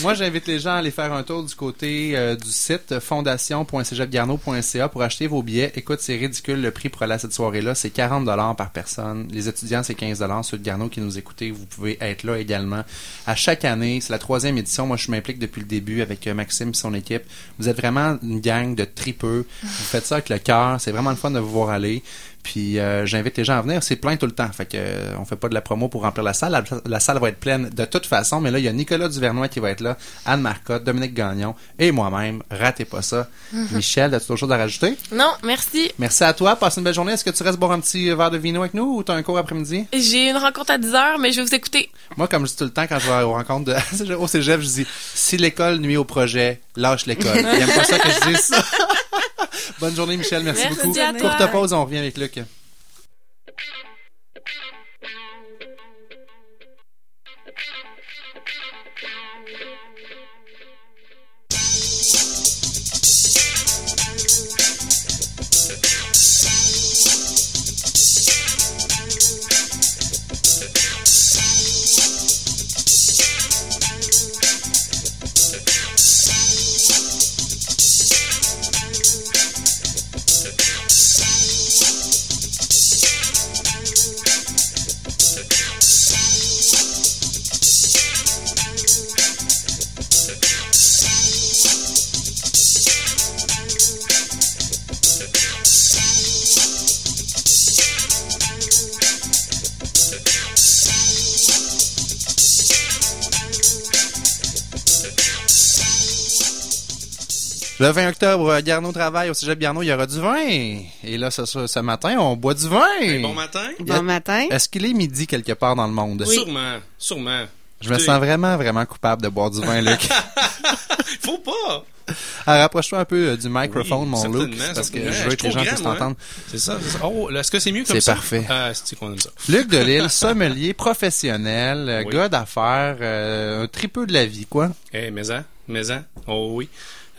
Moi, j'invite les gens à aller faire un tour du côté euh, du site fondation.cégeapgarneau.ca pour acheter vos billets. Écoute, c'est ridicule le prix pour aller à cette soirée-là. C'est 40 dollars par personne. Les étudiants, c'est 15 dollars. Ceux de Garneau qui nous écoutez, vous pouvez être là également. À chaque année, c'est la troisième édition. Moi, je m'implique depuis le début avec euh, Maxime et son équipe. Vous êtes vraiment une gang de tripeux. Vous faites ça avec le cœur. C'est vraiment le fun de vous voir aller. Puis euh, j'invite les gens à venir. C'est plein tout le temps. Fait que euh, on fait pas de la promo pour remplir la salle. La, la salle va être pleine de toute façon. Mais là, il y a Nicolas Duvernois qui va être là, Anne Marcotte, Dominique Gagnon et moi-même. Ratez pas ça. Mhm. Michel, as-tu d'autres choses à rajouter? Non, merci. Merci à toi. Passe une belle journée. Est-ce que tu restes boire un petit verre de vino avec nous ou tu as un cours après-midi? J'ai une rencontre à 10 heures, mais je vais vous écouter. Moi, comme je dis tout le temps quand je vais aux rencontres de, au cégep, je dis si l'école nuit au projet, lâche l'école. Il aime pas ça que je dise ça. Bonne journée, Michel. Merci, Merci beaucoup. Courte pause, on revient avec Luc. Le 20 octobre, euh, Garneau travaille au Cégep Garneau, il y aura du vin. Et là, ce, ce, ce matin, on boit du vin. Bon matin. Bon matin. Est-ce qu'il est midi quelque part dans le monde? Sûrement, sûrement. Je me sens vraiment, vraiment coupable de boire du vin, Luc. Faut pas. Alors, rapproche-toi un peu euh, du microphone, Oui, mon Luc, parce que je veux que les gens puissent moi, t'entendre. C'est ça, c'est ça. Oh, est-ce que c'est mieux comme C'est ça? parfait. Ah, c'est qu'on aime ça? Luc Delisle, sommelier professionnel, euh, Oui. gars d'affaires, euh, un tripeux de la vie, quoi. Eh, maison, maison. Oh oui.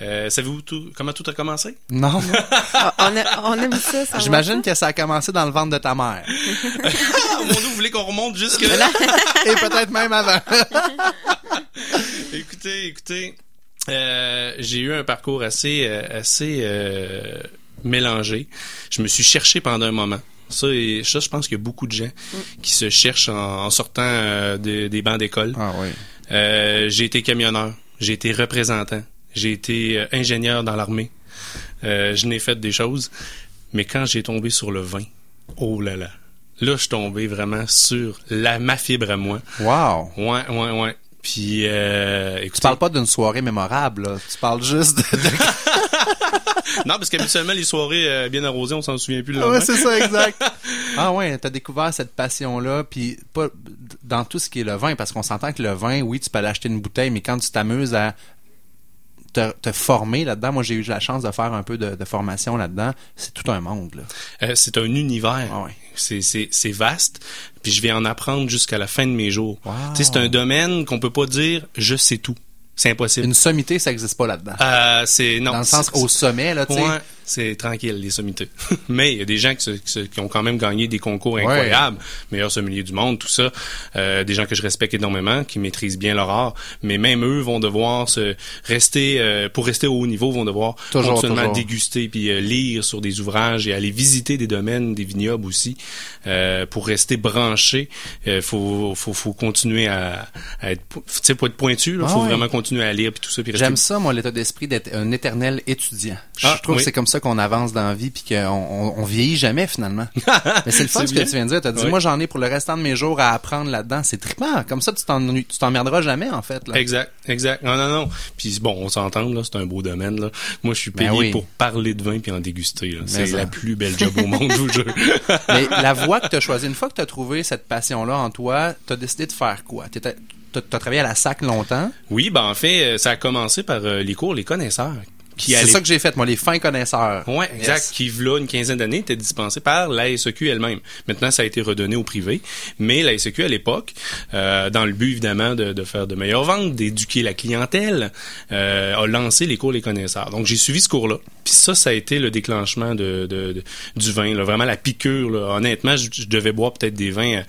Euh, Savez-vous tout, comment tout a commencé? Non. Ah, on, a- on aime ça. savoir J'imagine que ça a commencé dans le ventre de ta mère. Ah, mon Dieu, vous voulez qu'on remonte jusque là? Et peut-être même avant. écoutez, écoutez, euh, j'ai eu un parcours assez, euh, assez euh, mélangé. Je me suis cherché pendant un moment. Ça, et, ça je pense qu'il y a beaucoup de gens qui se cherchent en, en sortant euh, de- des bancs d'école. Ah oui. Euh, j'ai été camionneur, j'ai été représentant, j'ai été euh, ingénieur dans l'armée. Euh, je n'ai fait des choses, mais quand j'ai tombé sur le vin, oh là là, là je suis tombé vraiment sur la ma fibre à moi. Wow. Ouais, ouais, ouais. Puis, euh, écoutez, Tu parles pas d'une soirée mémorable, là. Tu parles juste de... non, parce qu'habituellement les soirées euh, bien arrosées, on s'en souvient plus le Ouais, c'est ça, exact. ah ouais, t'as découvert cette passion-là, puis pas dans tout ce qui est le vin, parce qu'on s'entend que le vin, oui, tu peux aller acheter une bouteille, mais quand tu t'amuses à te, te former là-dedans. Moi, j'ai eu la chance de faire un peu de, de formation là-dedans. C'est tout un monde. Là. Euh, c'est un univers. Ah ouais. C'est, vaste. Puis je vais en apprendre jusqu'à la fin de mes jours. Wow. Tu sais, c'est un domaine qu'on peut pas dire je sais tout. C'est impossible. Une sommité, ça n'existe pas là-dedans. Euh, c'est non. Dans le sens c'est- au sommet, là, tu sais. Ouais, c'est tranquille, les sommités. Mais il y a des gens qui, se- qui se- qui ont quand même gagné des concours Ouais. incroyables, meilleurs sommeliers du monde, tout ça. Euh, des gens que je respecte énormément, qui maîtrisent bien leur art. Mais même eux vont devoir se rester, euh, pour rester au haut niveau, vont devoir Toujours, continuellement toujours. déguster puis euh, lire sur des ouvrages et aller visiter des domaines, des vignobles aussi, euh, pour rester branché. Il faut, faut, faut continuer à, à être, tu sais, pas être pointu. Il Ah faut ouais. vraiment continuer à lire puis tout ça. J'aime ça, moi, l'état d'esprit d'être un éternel étudiant. Je Ah, trouve oui. que c'est comme ça qu'on avance dans la vie puis qu'on on, on vieillit jamais, finalement. Mais c'est le fun ce que tu viens de dire. T'as dit, Oui. moi, j'en ai pour le restant de mes jours à apprendre là-dedans. C'est trippant. Comme ça, tu t'ennuies- tu t'emmerderas jamais, en fait. Là. Exact, exact. Non, non, non. Puis bon, on s'entend, là, c'est un beau domaine, là. Moi, je suis Ben payé oui. pour parler de vin puis en déguster. C'est ça. la plus belle job au monde, je vous jure. Mais la voie que tu as choisie, une fois que tu as trouvé cette passion-là en toi, tu as décidé de faire quoi? Tu as travaillé à la SAC longtemps? Oui, ben en fait, euh, ça a commencé par euh, les cours Les Connaisseurs. C'est ça que j'ai fait, moi, les fins connaisseurs. Ouais, exact. Yes. Qui, v'là une quinzaine d'années, était dispensé par la SEQ elle-même. Maintenant, ça a été redonné au privé. Mais la SEQ, à l'époque, euh, dans le but, évidemment, de, de faire de meilleures ventes, d'éduquer la clientèle, euh, a lancé les cours Les Connaisseurs. Donc, j'ai suivi ce cours-là. Puis ça, ça a été le déclenchement de, de- de- du vin. Là. Vraiment la piqûre. Là. Honnêtement, je, je devais boire peut-être des vins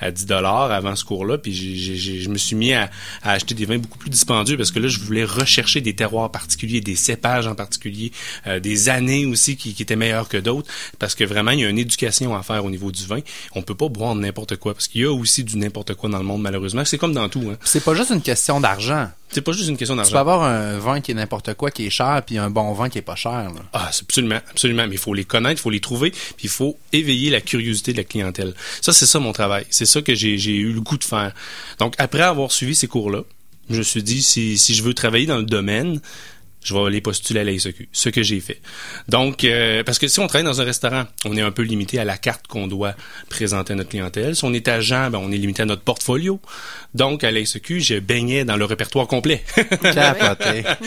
à, à 10 dollars avant ce cours-là. Puis j'ai- j'ai- j'ai- je me suis mis à, à acheter des vins beaucoup plus dispendieux parce que là, je voulais rechercher des terroirs particuliers, des cépages en particulier, euh, des années aussi qui, qui étaient meilleures que d'autres. Parce que vraiment, il y a une éducation à faire au niveau du vin. On peut pas boire n'importe quoi parce qu'il y a aussi du n'importe quoi dans le monde, malheureusement. C'est comme dans tout. Hein. C'est pas juste une question d'argent. C'est pas juste une question Tu peux d'argent. avoir un vin qui est n'importe quoi, qui est cher, puis un bon vin qui est pas cher. Là. Ah, c'est absolument, absolument. Mais il faut les connaître, il faut les trouver, puis il faut éveiller la curiosité de la clientèle. Ça, c'est ça mon travail. C'est ça que j'ai j'ai eu le goût de faire. Donc, après avoir suivi ces cours-là, je me suis dit, si, si je veux travailler dans le domaine, je vais aller postuler à la SEQ, ce que j'ai fait. Donc, euh, parce que si on travaille dans un restaurant, on est un peu limité à la carte qu'on doit présenter à notre clientèle. Si on est agent, ben, on est limité à notre portfolio. Donc, à la SEQ, je baignais dans le répertoire complet.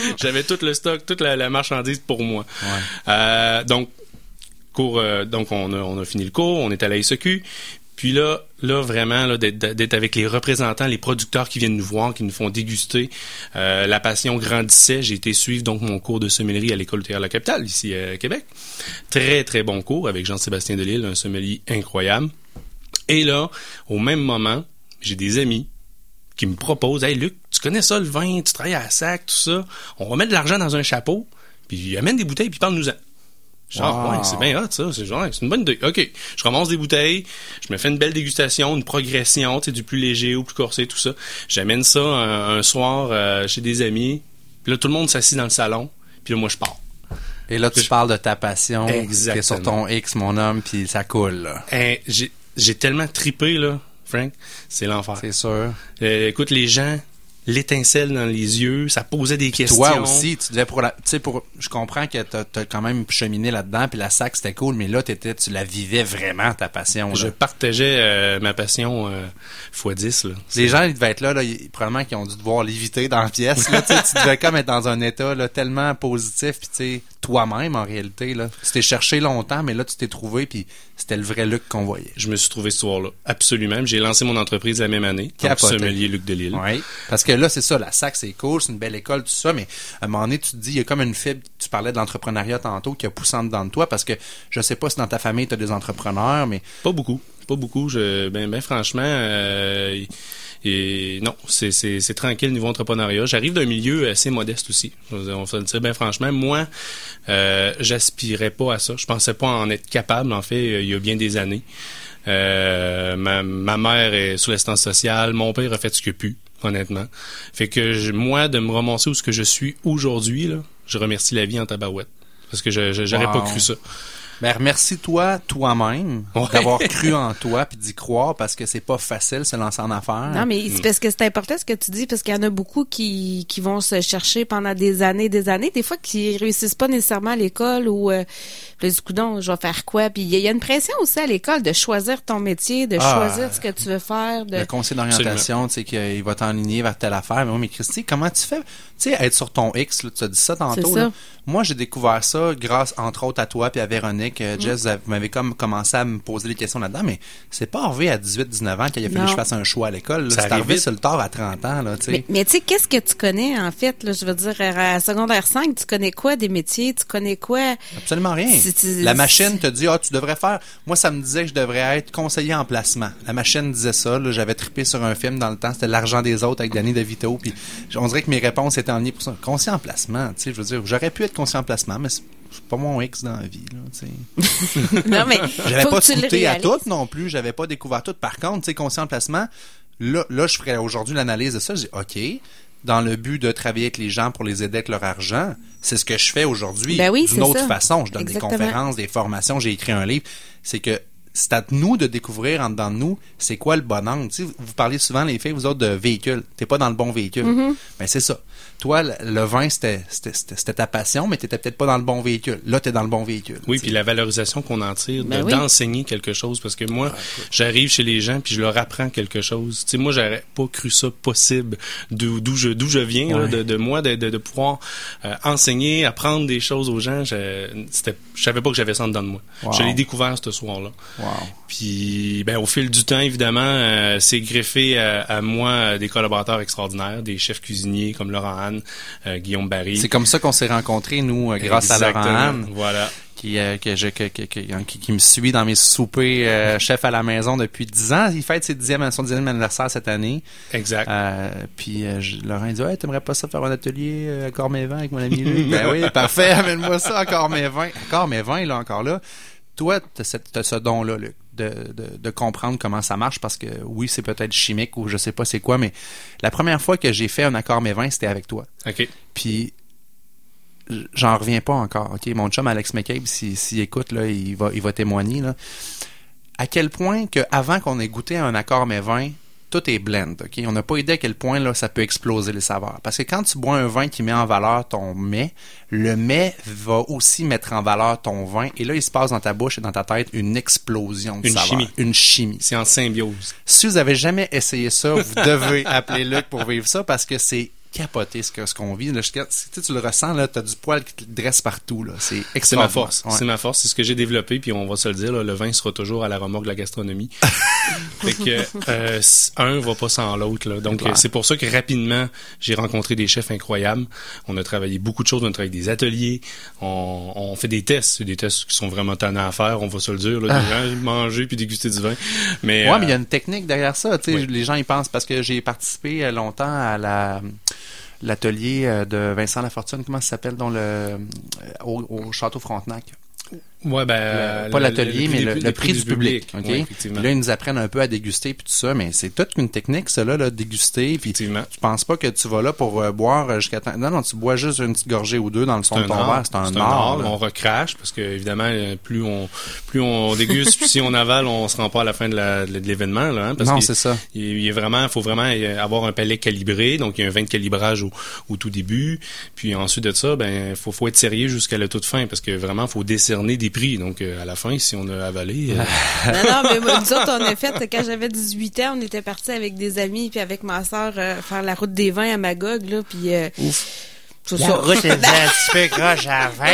J'avais tout le stock, toute la, la marchandise pour moi. Euh, donc, cours, euh, donc on a, on a fini le cours, on est à la SEQ. Puis là, là vraiment, là, d'être avec les représentants, les producteurs qui viennent nous voir, qui nous font déguster, euh, la passion grandissait. J'ai été suivre donc mon cours de sommellerie à l'école de la capitale ici à Québec. Très très bon cours avec Jean-Sébastien Delille, un sommelier incroyable. Et là, au même moment, j'ai des amis qui me proposent, hey Luc, tu connais ça le vin, tu travailles à sac, tout ça? On va mettre de l'argent dans un chapeau, puis amène des bouteilles, puis parle-nous-en. Genre, Wow. ouais, c'est bien hot, ça. C'est genre, c'est une bonne idée. OK. Je ramasse des bouteilles, je me fais une belle dégustation, une progression, tu sais, du plus léger au plus corsé, tout ça. J'amène ça un, un soir euh, chez des amis. Puis là, tout le monde s'assit dans le salon. Puis là, moi, je pars. Et là, tu Je- parles de ta passion. Exactement. Sur ton X, mon homme, puis ça coule. Là. J'ai, j'ai tellement tripé, là, Frank. C'est l'enfer. C'est sûr. Euh, écoute, les gens, l'étincelle dans les yeux, ça posait des questions. Toi aussi, tu devais pour la, tu sais pour, je comprends que t'as as quand même cheminé là-dedans, puis la sac c'était cool, mais là t'étais, tu la vivais vraiment ta passion. Je partageais euh, ma passion euh, x 10. Là. Les gens, ils devaient être là, là ils- probablement qu'ils ont dû te voir léviter dans la pièce. Là, tu tu devais comme être dans un état là, tellement positif, puis tu sais, toi-même en réalité. Là. Tu t'es cherché longtemps, mais là tu t'es trouvé, puis c'était le vrai Luc qu'on voyait. Je me suis trouvé ce soir-là. Absolument. J'ai lancé mon entreprise la même année. Capoté. sommelier Luc Delisle. Oui. Parce que là, c'est ça, la SAC, c'est cool, c'est une belle école, tout ça, mais à un moment donné, tu te dis, il y a comme une fibre, tu parlais de l'entrepreneuriat tantôt, qui a poussé en dedans de toi, parce que je sais pas si dans ta famille, tu as des entrepreneurs, mais Pas beaucoup. Pas beaucoup. Je, ben, ben franchement, euh, et non, c'est, c'est, c'est tranquille niveau entrepreneuriat. J'arrive d'un milieu assez modeste aussi. On se le dit, ben franchement, moi, euh, j'aspirais pas à ça. Je pensais pas en être capable, en fait, il y a bien des années. Euh, ma, ma mère est sous l'assistance sociale, mon père a fait ce qu'il a pu, honnêtement. Fait que je- moi, de me ramasser où ce que je suis aujourd'hui, là, je remercie la vie en tabarouette. Parce que je, je- j'aurais Wow. pas cru ça. Ben, remercie-toi toi-même Ouais. d'avoir cru en toi puis d'y croire parce que c'est pas facile se lancer en affaires. Non, mais c'est parce que c'est important ce que tu dis, parce qu'il y en a beaucoup qui, qui vont se chercher pendant des années, des années, des fois qui réussissent pas nécessairement à l'école ou euh, du coup, donc, je vais faire quoi? Puis il y, a- il y a une pression aussi à l'école de choisir ton métier, de Ah, choisir ce que tu veux faire. De... Le conseil d'orientation, tu sais, qu'il va t'enligner vers telle affaire. Mais oui, mais Christy, comment tu fais? Tu sais, être sur ton X, là, tu as dit ça tantôt. C'est ça. là. Moi, j'ai découvert ça grâce, entre autres, à toi puis à Véronique. Euh, Jess, vous avez- vous m'avez comme commencé à me poser des questions là-dedans, mais c'est pas arrivé à 18-19 ans qu'il a fallu que je fasse un choix à l'école. C'est arrive arrivé sur le tard à 30 ans, là, tu sais. Mais, mais tu sais, qu'est-ce que tu connais, en fait? Là, je veux dire, à secondaire 5, tu connais quoi des métiers? Tu connais quoi? Absolument rien. La machine te dit, ah, tu devrais faire. Moi, ça me disait que je devrais être conseiller en placement. La machine disait ça. J'avais trippé sur un film dans le temps. C'était L'argent des autres avec Danny DeVito. Puis on dirait que mes réponses étaient en lien pour ça. Conseiller en placement, tu sais, je veux dire, j'aurais pu être conseiller en placement, mais c'est pas mon ex dans la vie, là, tu sais. Non, mais J'avais pas scouté à tout non plus. J'avais pas découvert tout. Par contre, tu sais, conseiller en placement, là, là, je ferais aujourd'hui l'analyse de ça. Je dis, OK, dans le but de travailler avec les gens pour les aider avec leur argent, c'est ce que je fais aujourd'hui. Ben oui, D'une autre ça. façon, je donne Exactement. des conférences, des formations, j'ai écrit un livre. C'est que c'est à nous de découvrir en dedans de nous c'est quoi le bon angle. Tu sais, vous parlez souvent, les filles, vous autres, de véhicule. T'es pas dans le bon véhicule. Mhm. Ben, c'est ça. Toi, le, vin, c'était c'était- c'était- c'était ta passion, mais t'étais peut-être pas dans le bon véhicule. Là, t'es dans le bon véhicule. Oui, puis la valorisation qu'on en tire, de- Ben oui. d'enseigner quelque chose, parce que moi, j'arrive chez les gens puis je leur apprends quelque chose. Tu sais, moi, j'aurais pas cru ça possible d'où d'où je d'où je viens, là, de, de moi, de, de, de pouvoir euh, enseigner, apprendre des choses aux gens. Je, je savais pas que j'avais ça en dedans de moi. Wow. Je l'ai découvert ce soir-là. Wow. Puis, ben, au fil du temps, évidemment, euh, c'est greffé à, à moi euh, des collaborateurs extraordinaires, des chefs cuisiniers comme Laurent Anne, euh, Guillaume Barry. C'est comme ça qu'on s'est rencontrés, nous, euh, grâce à Laurent. Anne. Voilà. qui, euh, que je, que, que- que- qui, qui me suit dans mes soupers euh, chef à la maison depuis 10 ans. Il fête ses dixième, son dixième anniversaire cette année. Exact. Euh, puis je- Laurent il dit ouais, t'aimerais pas ça faire un atelier à Cormévin avec mon ami Luc? ben oui, parfait, amène-moi ça à Cormévin. À Cormévin, là, encore là. Toi, t'as, cette- t'as ce don-là, Luc, de, de, de comprendre comment ça marche parce que oui, c'est peut-être chimique ou je sais pas c'est quoi, mais la première fois que j'ai fait un accord Mévin, c'était avec toi. OK. Puis j'en reviens pas encore. Ok, mon chum Alex McCabe, s'il s'il écoute là, il va, il va témoigner là. À quel point que avant qu'on ait goûté un accord mais vin, tout est blend. Ok, on n'a pas idée à quel point là ça peut exploser les saveurs. Parce que quand tu bois un vin qui met en valeur ton mets, le mets va aussi mettre en valeur ton vin. Et là, il se passe dans ta bouche et dans ta tête une explosion de Une saveurs. chimie. Une chimie. C'est en symbiose. Si vous avez jamais essayé ça, vous devez appeler Luc pour vivre ça parce que c'est capoté ce que ce qu'on vit. Là, je- tu, tu le ressens, là, t'as du poil qui te dresse partout. C'est C'est ma force. Ouais. C'est ma force. C'est ce que j'ai développé. Puis on va se le dire, là, le vin sera toujours à la remorque de la gastronomie. fait que euh, un va pas sans l'autre. là. Donc c'est pour ça que rapidement j'ai rencontré des chefs incroyables. On a travaillé beaucoup de choses. On a travaillé des ateliers. On, on fait des tests. Des tests qui sont vraiment tannants à faire. On va se le dire. Là, des gens manger puis déguster du vin. Mais Ouais, euh, mais il y a une technique derrière ça. Oui. Les gens y pensent parce que j'ai participé euh, longtemps à la l'atelier euh, de Vincent Lafortune, comment ça s'appelle, dans le au, au Château Frontenac. Ouais, ben, Le- euh, pas l'atelier, mais le- le, prix du public. ok? Ouais, effectivement. Puis là, ils nous apprennent un peu à déguster puis tout ça, mais c'est toute une technique, ça là, déguster. Puis tu penses pas que tu vas là pour euh, boire euh, jusqu'à temps. Non, non, tu bois juste une petite gorgée ou deux dans le son de ton verre. C'est un art. On recrache parce que évidemment euh, plus on plus on déguste, puis si on avale, on se rend pas à la fin de l'événement là. hein, parce Non, c'est ça. Il, il est vraiment, faut vraiment avoir un palais calibré, donc il y a un vin de calibrage au, au tout début, puis ensuite de ça, ben faut faut être sérieux jusqu'à la toute fin parce que vraiment faut décerner des Donc euh, à la fin, si on a avalé, euh, Non, non, mais moi, nous autres, on a fait, quand j'avais 18 ans, on était partis avec des amis puis avec ma sœur euh, faire la route des vins à Magog, là, puis... Euh, tout La ça. route était un petit peu croche à la fin.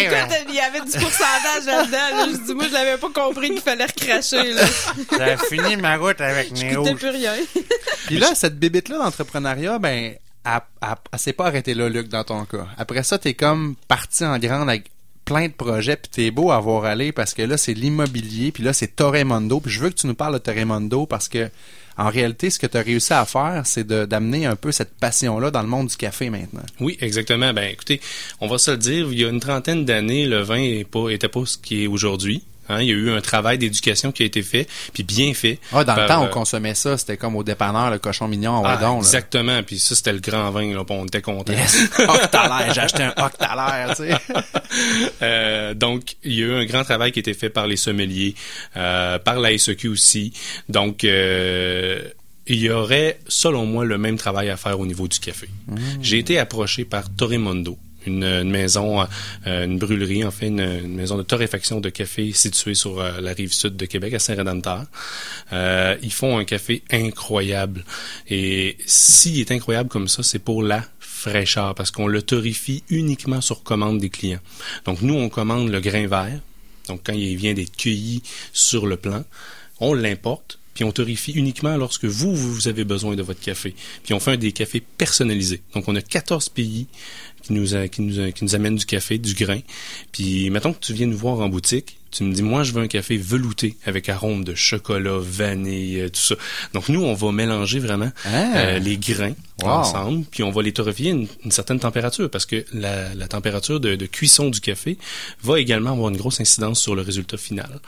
Il y avait du pourcentage là-dedans. Là. Je dis, moi, je l'avais pas compris qu'il fallait recracher. Là. J'ai fini ma route avec mes rouges. plus rien. Puis là, cette bébite-là d'entrepreneuriat, ben, elle, elle, elle s'est pas arrêtée là, Luc, dans ton cas. Après ça, t'es comme parti en grande avec plein de projets, puis t'es beau à voir aller parce que là, c'est l'immobilier, puis là, c'est Torremondo. Puis je veux que tu nous parles de Torremondo parce que, en réalité, ce que tu as réussi à faire, c'est d'amener un peu cette passion-là dans le monde du café maintenant. Oui, exactement. Ben, écoutez, on va se le dire, il y a une trentaine d'années, le vin est pas, pas ce qui est aujourd'hui. Hein, il y a eu un travail d'éducation qui a été fait, puis bien fait. Ah, dans le temps, on euh, consommait ça, c'était comme au dépanneur, le cochon mignon, ah, là. exactement. Puis ça, c'était le grand vin, là, on était contents. Yes. Octalaire, j'ai acheté un octalaire, tu sais. Euh, donc, il y a eu un grand travail qui a été fait par les sommeliers, euh, par la SEQ aussi. Donc, il y aurait, selon moi, le même travail à faire au niveau du café. J'ai été approché par Torremondo, une, une maison, euh, une brûlerie, en fait, une, une maison de torréfaction de café située sur euh, la rive sud de Québec, à Saint-Rédempteur. Euh, ils font un café incroyable. Et s'il est incroyable comme ça, c'est pour la fraîcheur, parce qu'on le torréfie uniquement sur commande des clients. Donc, nous, on commande le grain vert. Donc, quand il vient d'être cueilli sur le plant, on l'importe, puis on torréfie uniquement lorsque vous, vous avez besoin de votre café. Puis on fait un des cafés personnalisés. Donc, on a 14 pays qui nous, a- qui, nous, a- qui nous amènent du café, du grain. Puis, mettons que tu viens nous voir en boutique, tu me dis, moi, je veux un café velouté avec arôme de chocolat, vanille, euh, tout ça. Donc, nous, on va mélanger vraiment Ah. euh, les grains Wow. ensemble, puis on va les torréfier à une, une certaine température, parce que la, la température de, de cuisson du café va également avoir une grosse incidence sur le résultat final.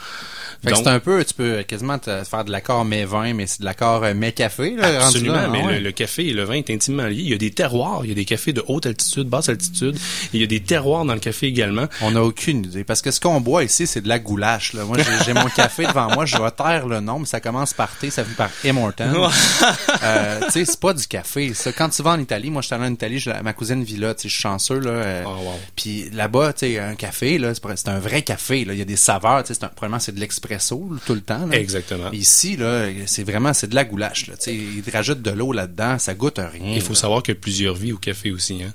C'est un peu, tu peux quasiment te faire de l'accord mais vin, mais c'est de l'accord euh, mais café, là, Absolument, là, mais ouais. le, le café et le vin est intimement lié. Il y a des terroirs, il y a des cafés de haute altitude, basse altitude, il y a des terroirs dans le café également. On n'a aucune idée. Parce que ce qu'on boit ici, c'est de la goulache. Là. Moi, j'ai- j'ai mon café devant moi, je vais taire le nom, mais ça commence par T, ça finit par Immortan. euh, tu sais, c'est pas du café. Ça. Quand tu vas en Italie, moi, je suis allé en Italie, ma cousine vit là, tu sais, je suis chanceux. Là, euh, Puis là-bas, tu sais, un café, là, c'est un vrai café. Là. Il y a des saveurs. tu sais, Probablement, c'est de l'expresso là, tout le temps. Là. Exactement. Ici, là, c'est vraiment c'est de la goulache. Là. Tu sais, Ils rajoutent de l'eau là-dedans, ça goûte à rien. Il faut là. savoir qu'il y a plusieurs vies au café aussi. Hein.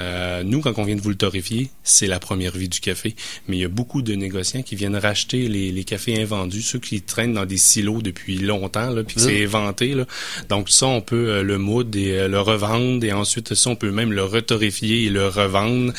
Euh, nous, quand on vient de vous le torréfier, c'est la première vie du café. Mais il y a beaucoup de négociants qui viennent racheter les, les cafés invendus, ceux qui traînent dans des silos depuis longtemps, là, puis que c'est inventé. Là. Donc ça, on peut euh, le moudre et euh, le revendre, et ensuite ça, on peut même le retorréfier et le revendre.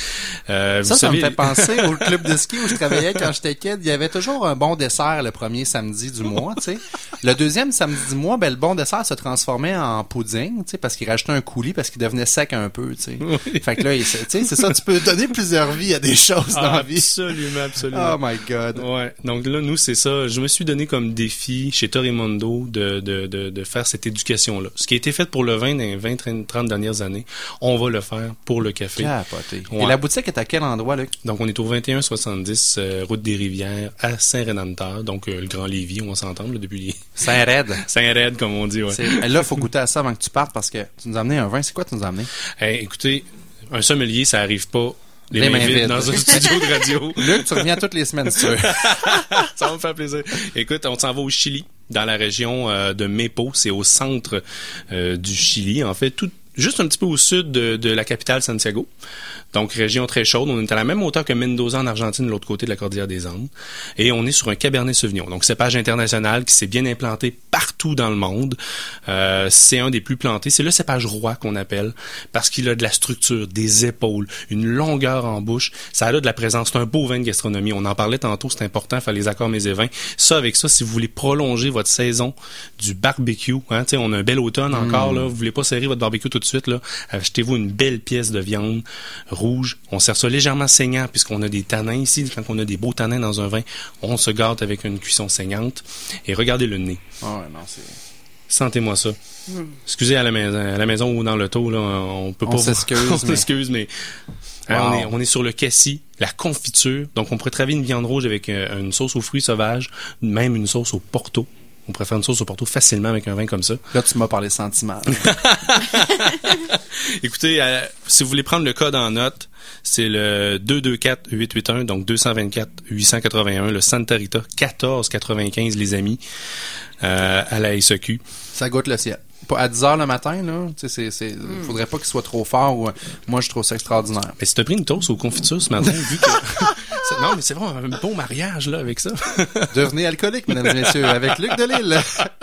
Euh, Ça, ça me fait penser au club de ski où je travaillais quand j'étais kid. Il y avait toujours un bon dessert le premier samedi du mois, tu sais. Le deuxième samedi du mois, ben, le bon dessert se transformait en pudding, tu sais, parce qu'il rajoutait un coulis parce qu'il devenait sec un peu, tu sais. Fait que là, il- c'est ça, tu peux donner plusieurs vies à des choses dans la vie. Absolument, absolument. Oh my God. Ouais. Donc là, nous, c'est ça. Je me suis donné comme défi chez Torimondo de, de, de, de faire cette éducation-là. Ce qui a été fait pour le vin dans les 20, 30, 30 dernières années, on va le faire pour le café. Capoté. Ouais. Et la boutique est à quel endroit, Luc? Donc, on est au 2170 euh, Route des Rivières à Saint-Rédempteur. Donc, euh, le Grand Lévis, on là, depuis les... Saint-Raide. Saint-Raide, comme on dit, ouais. Là, faut goûter à ça avant que tu partes parce que tu nous as amené un vin. C'est quoi tu nous as amené? Hey, écoutez, un sommelier, ça arrive pas les, Les mains, mains vides vides. dans un studio de radio. Luc, tu reviens toutes les semaines, veux. ça va me faire plaisir. Écoute, on s'en va au Chili, dans la région euh, de Mepo. C'est au centre euh, du Chili, en fait, tout juste un petit peu au sud de, de la capitale Santiago. Donc, région très chaude. On est à la même hauteur que Mendoza en Argentine, de l'autre côté de la cordillère des Andes. Et on est sur un Cabernet Sauvignon. Donc, cépage international qui s'est bien implanté partout dans le monde. Euh, c'est un des plus plantés. C'est le cépage roi qu'on appelle parce qu'il a de la structure, des épaules, une longueur en bouche. Ça a de la présence. C'est un beau vin de gastronomie. On en parlait tantôt. C'est important. Faire les accords mes et vins. Ça, avec ça, si vous voulez prolonger votre saison du barbecue, hein, tu sais, on a un bel automne encore, Mm. là. Vous voulez pas serrer votre barbecue tout de suite, là. Achetez-vous une belle pièce de viande rouge. On sert ça légèrement saignant puisqu'on a des tanins ici. Quand on a des beaux tanins dans un vin, on se gâte avec une cuisson saignante. Et regardez le nez. Ah ouais, non, c'est... Sentez-moi ça. Mm. Excusez à la maison, à la maison ou dans l'auto là, on peut On pas. s'excuse, on mais- s'excuse, mais hein, Wow. on, est, on est sur le cassis, la confiture. Donc on pourrait travailler une viande rouge avec euh, une sauce aux fruits sauvages, même une sauce au porto. On pourrait faire une sauce au porto facilement avec un vin comme ça. Là, tu m'as parlé sentiment. Écoutez, euh, si vous voulez prendre le code en note, c'est le 224-881, donc 224-881, le Santa Rita 1495, les amis, euh, à la SEQ. Ça goûte le ciel. Pas à 10 heures le matin, là. Tu sais, c'est, c'est, Hmm. faudrait pas qu'il soit trop fort ou, euh, moi, je trouve ça extraordinaire. Mais si t'as pris une toast aux confitures ce matin, vu que... Non, mais c'est vraiment un bon mariage, là, avec ça. Devenez alcoolique, mesdames et messieurs, avec Luc Delisle.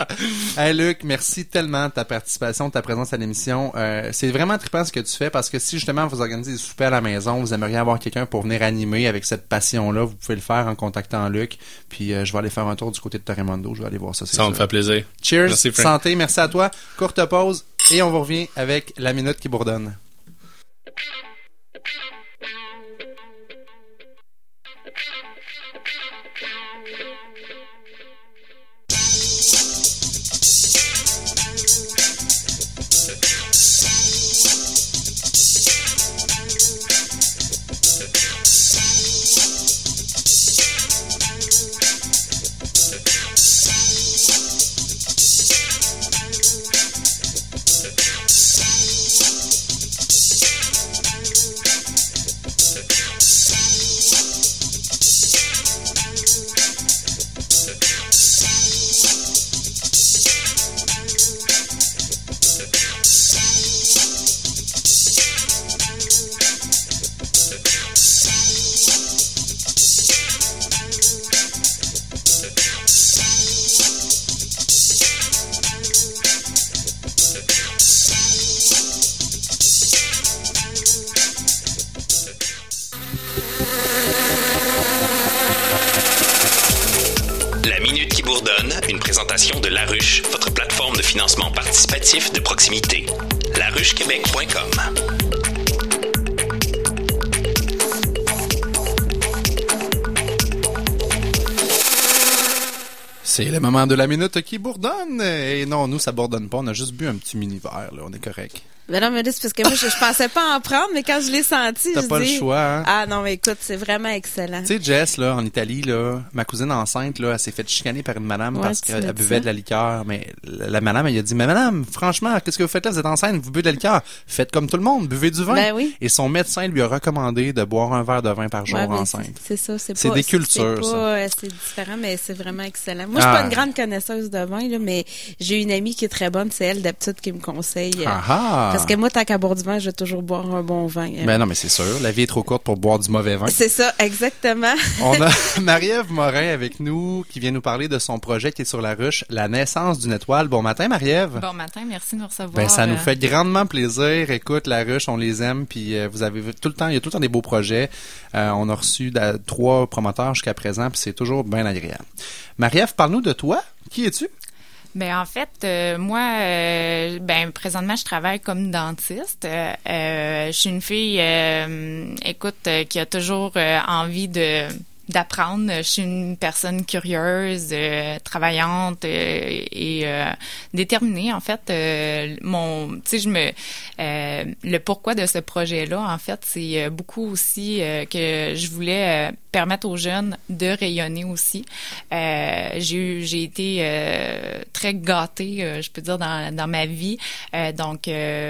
hey, Luc, merci tellement de ta participation, de ta présence à l'émission. Euh, c'est vraiment trippant ce que tu fais parce que si justement vous organisez des soupers à la maison, vous aimeriez avoir quelqu'un pour venir animer avec cette passion-là, vous pouvez le faire en contactant Luc. Puis euh, je vais aller faire un tour du côté de Torremondo, je vais aller voir ça. Ça me faire plaisir. Cheers, Merci, Frank. santé, merci à toi. Courte pause et on vous revient avec la minute qui bourdonne. De proximité. laruchequebec.com. C'est le moment de la minute qui bourdonne. Et non, nous, ça bourdonne pas. On a juste bu un petit mini-verre, là. On est correct. Ben non, mais là, c'est parce que moi, je, je pensais pas en prendre, mais quand je l'ai senti, T'as pas le choix, hein? Ah non, mais écoute, c'est vraiment excellent. Tu sais, Jess, là, en Italie, là, ma cousine enceinte, là, elle s'est fait chicaner par une madame Ouais, parce qu'elle buvait de la liqueur. Mais la, la madame, elle a dit, mais madame, franchement, qu'est-ce que vous faites là? Vous êtes enceinte, vous buvez de la liqueur. Faites comme tout le monde, buvez du vin. Ben oui. Et son médecin lui a recommandé de boire un verre de vin par jour Ouais, enceinte. c'est- C'est ça, c'est C'est pas- des cultures, c'est ça. pas, euh, C'est différent, mais c'est vraiment excellent. Moi, je suis pas une grande connaisseuse de vin, là, mais j'ai une amie qui est très bonne, c'est elle d'habitude qui me conseille. euh, Ah ah. Parce que moi, tant qu'à boire du vin, je vais toujours boire un bon vin. euh. Ben non, mais c'est sûr. La vie est trop courte pour boire du mauvais vin. C'est ça, exactement. On a Marie-Ève Morin avec nous qui vient nous parler de son projet qui est sur la ruche, La naissance d'une étoile. Bon matin, Marie-Ève. Bon matin, merci de nous recevoir. Ben, ça nous Euh, fait grandement plaisir. Écoute, la ruche, on les aime, puis euh, vous avez tout le temps, il y a tout le temps des beaux projets. Euh, on a reçu trois promoteurs jusqu'à présent, puis c'est toujours bien agréable. Marie-Ève, parle-nous de toi. Qui es-tu? Ben en fait, euh, moi, euh, ben présentement, je travaille comme dentiste. Euh, je suis une fille, écoute, qui a toujours envie de d'apprendre. Je suis une personne curieuse, euh, travaillante euh, et euh, déterminée. En fait, euh, mon, tu sais, je me, euh, le pourquoi de ce projet-là, en fait, c'est euh, beaucoup aussi que je voulais permettre aux jeunes de rayonner aussi. J'ai j'ai été très gâtée, je peux dire, dans, dans ma vie. Donc,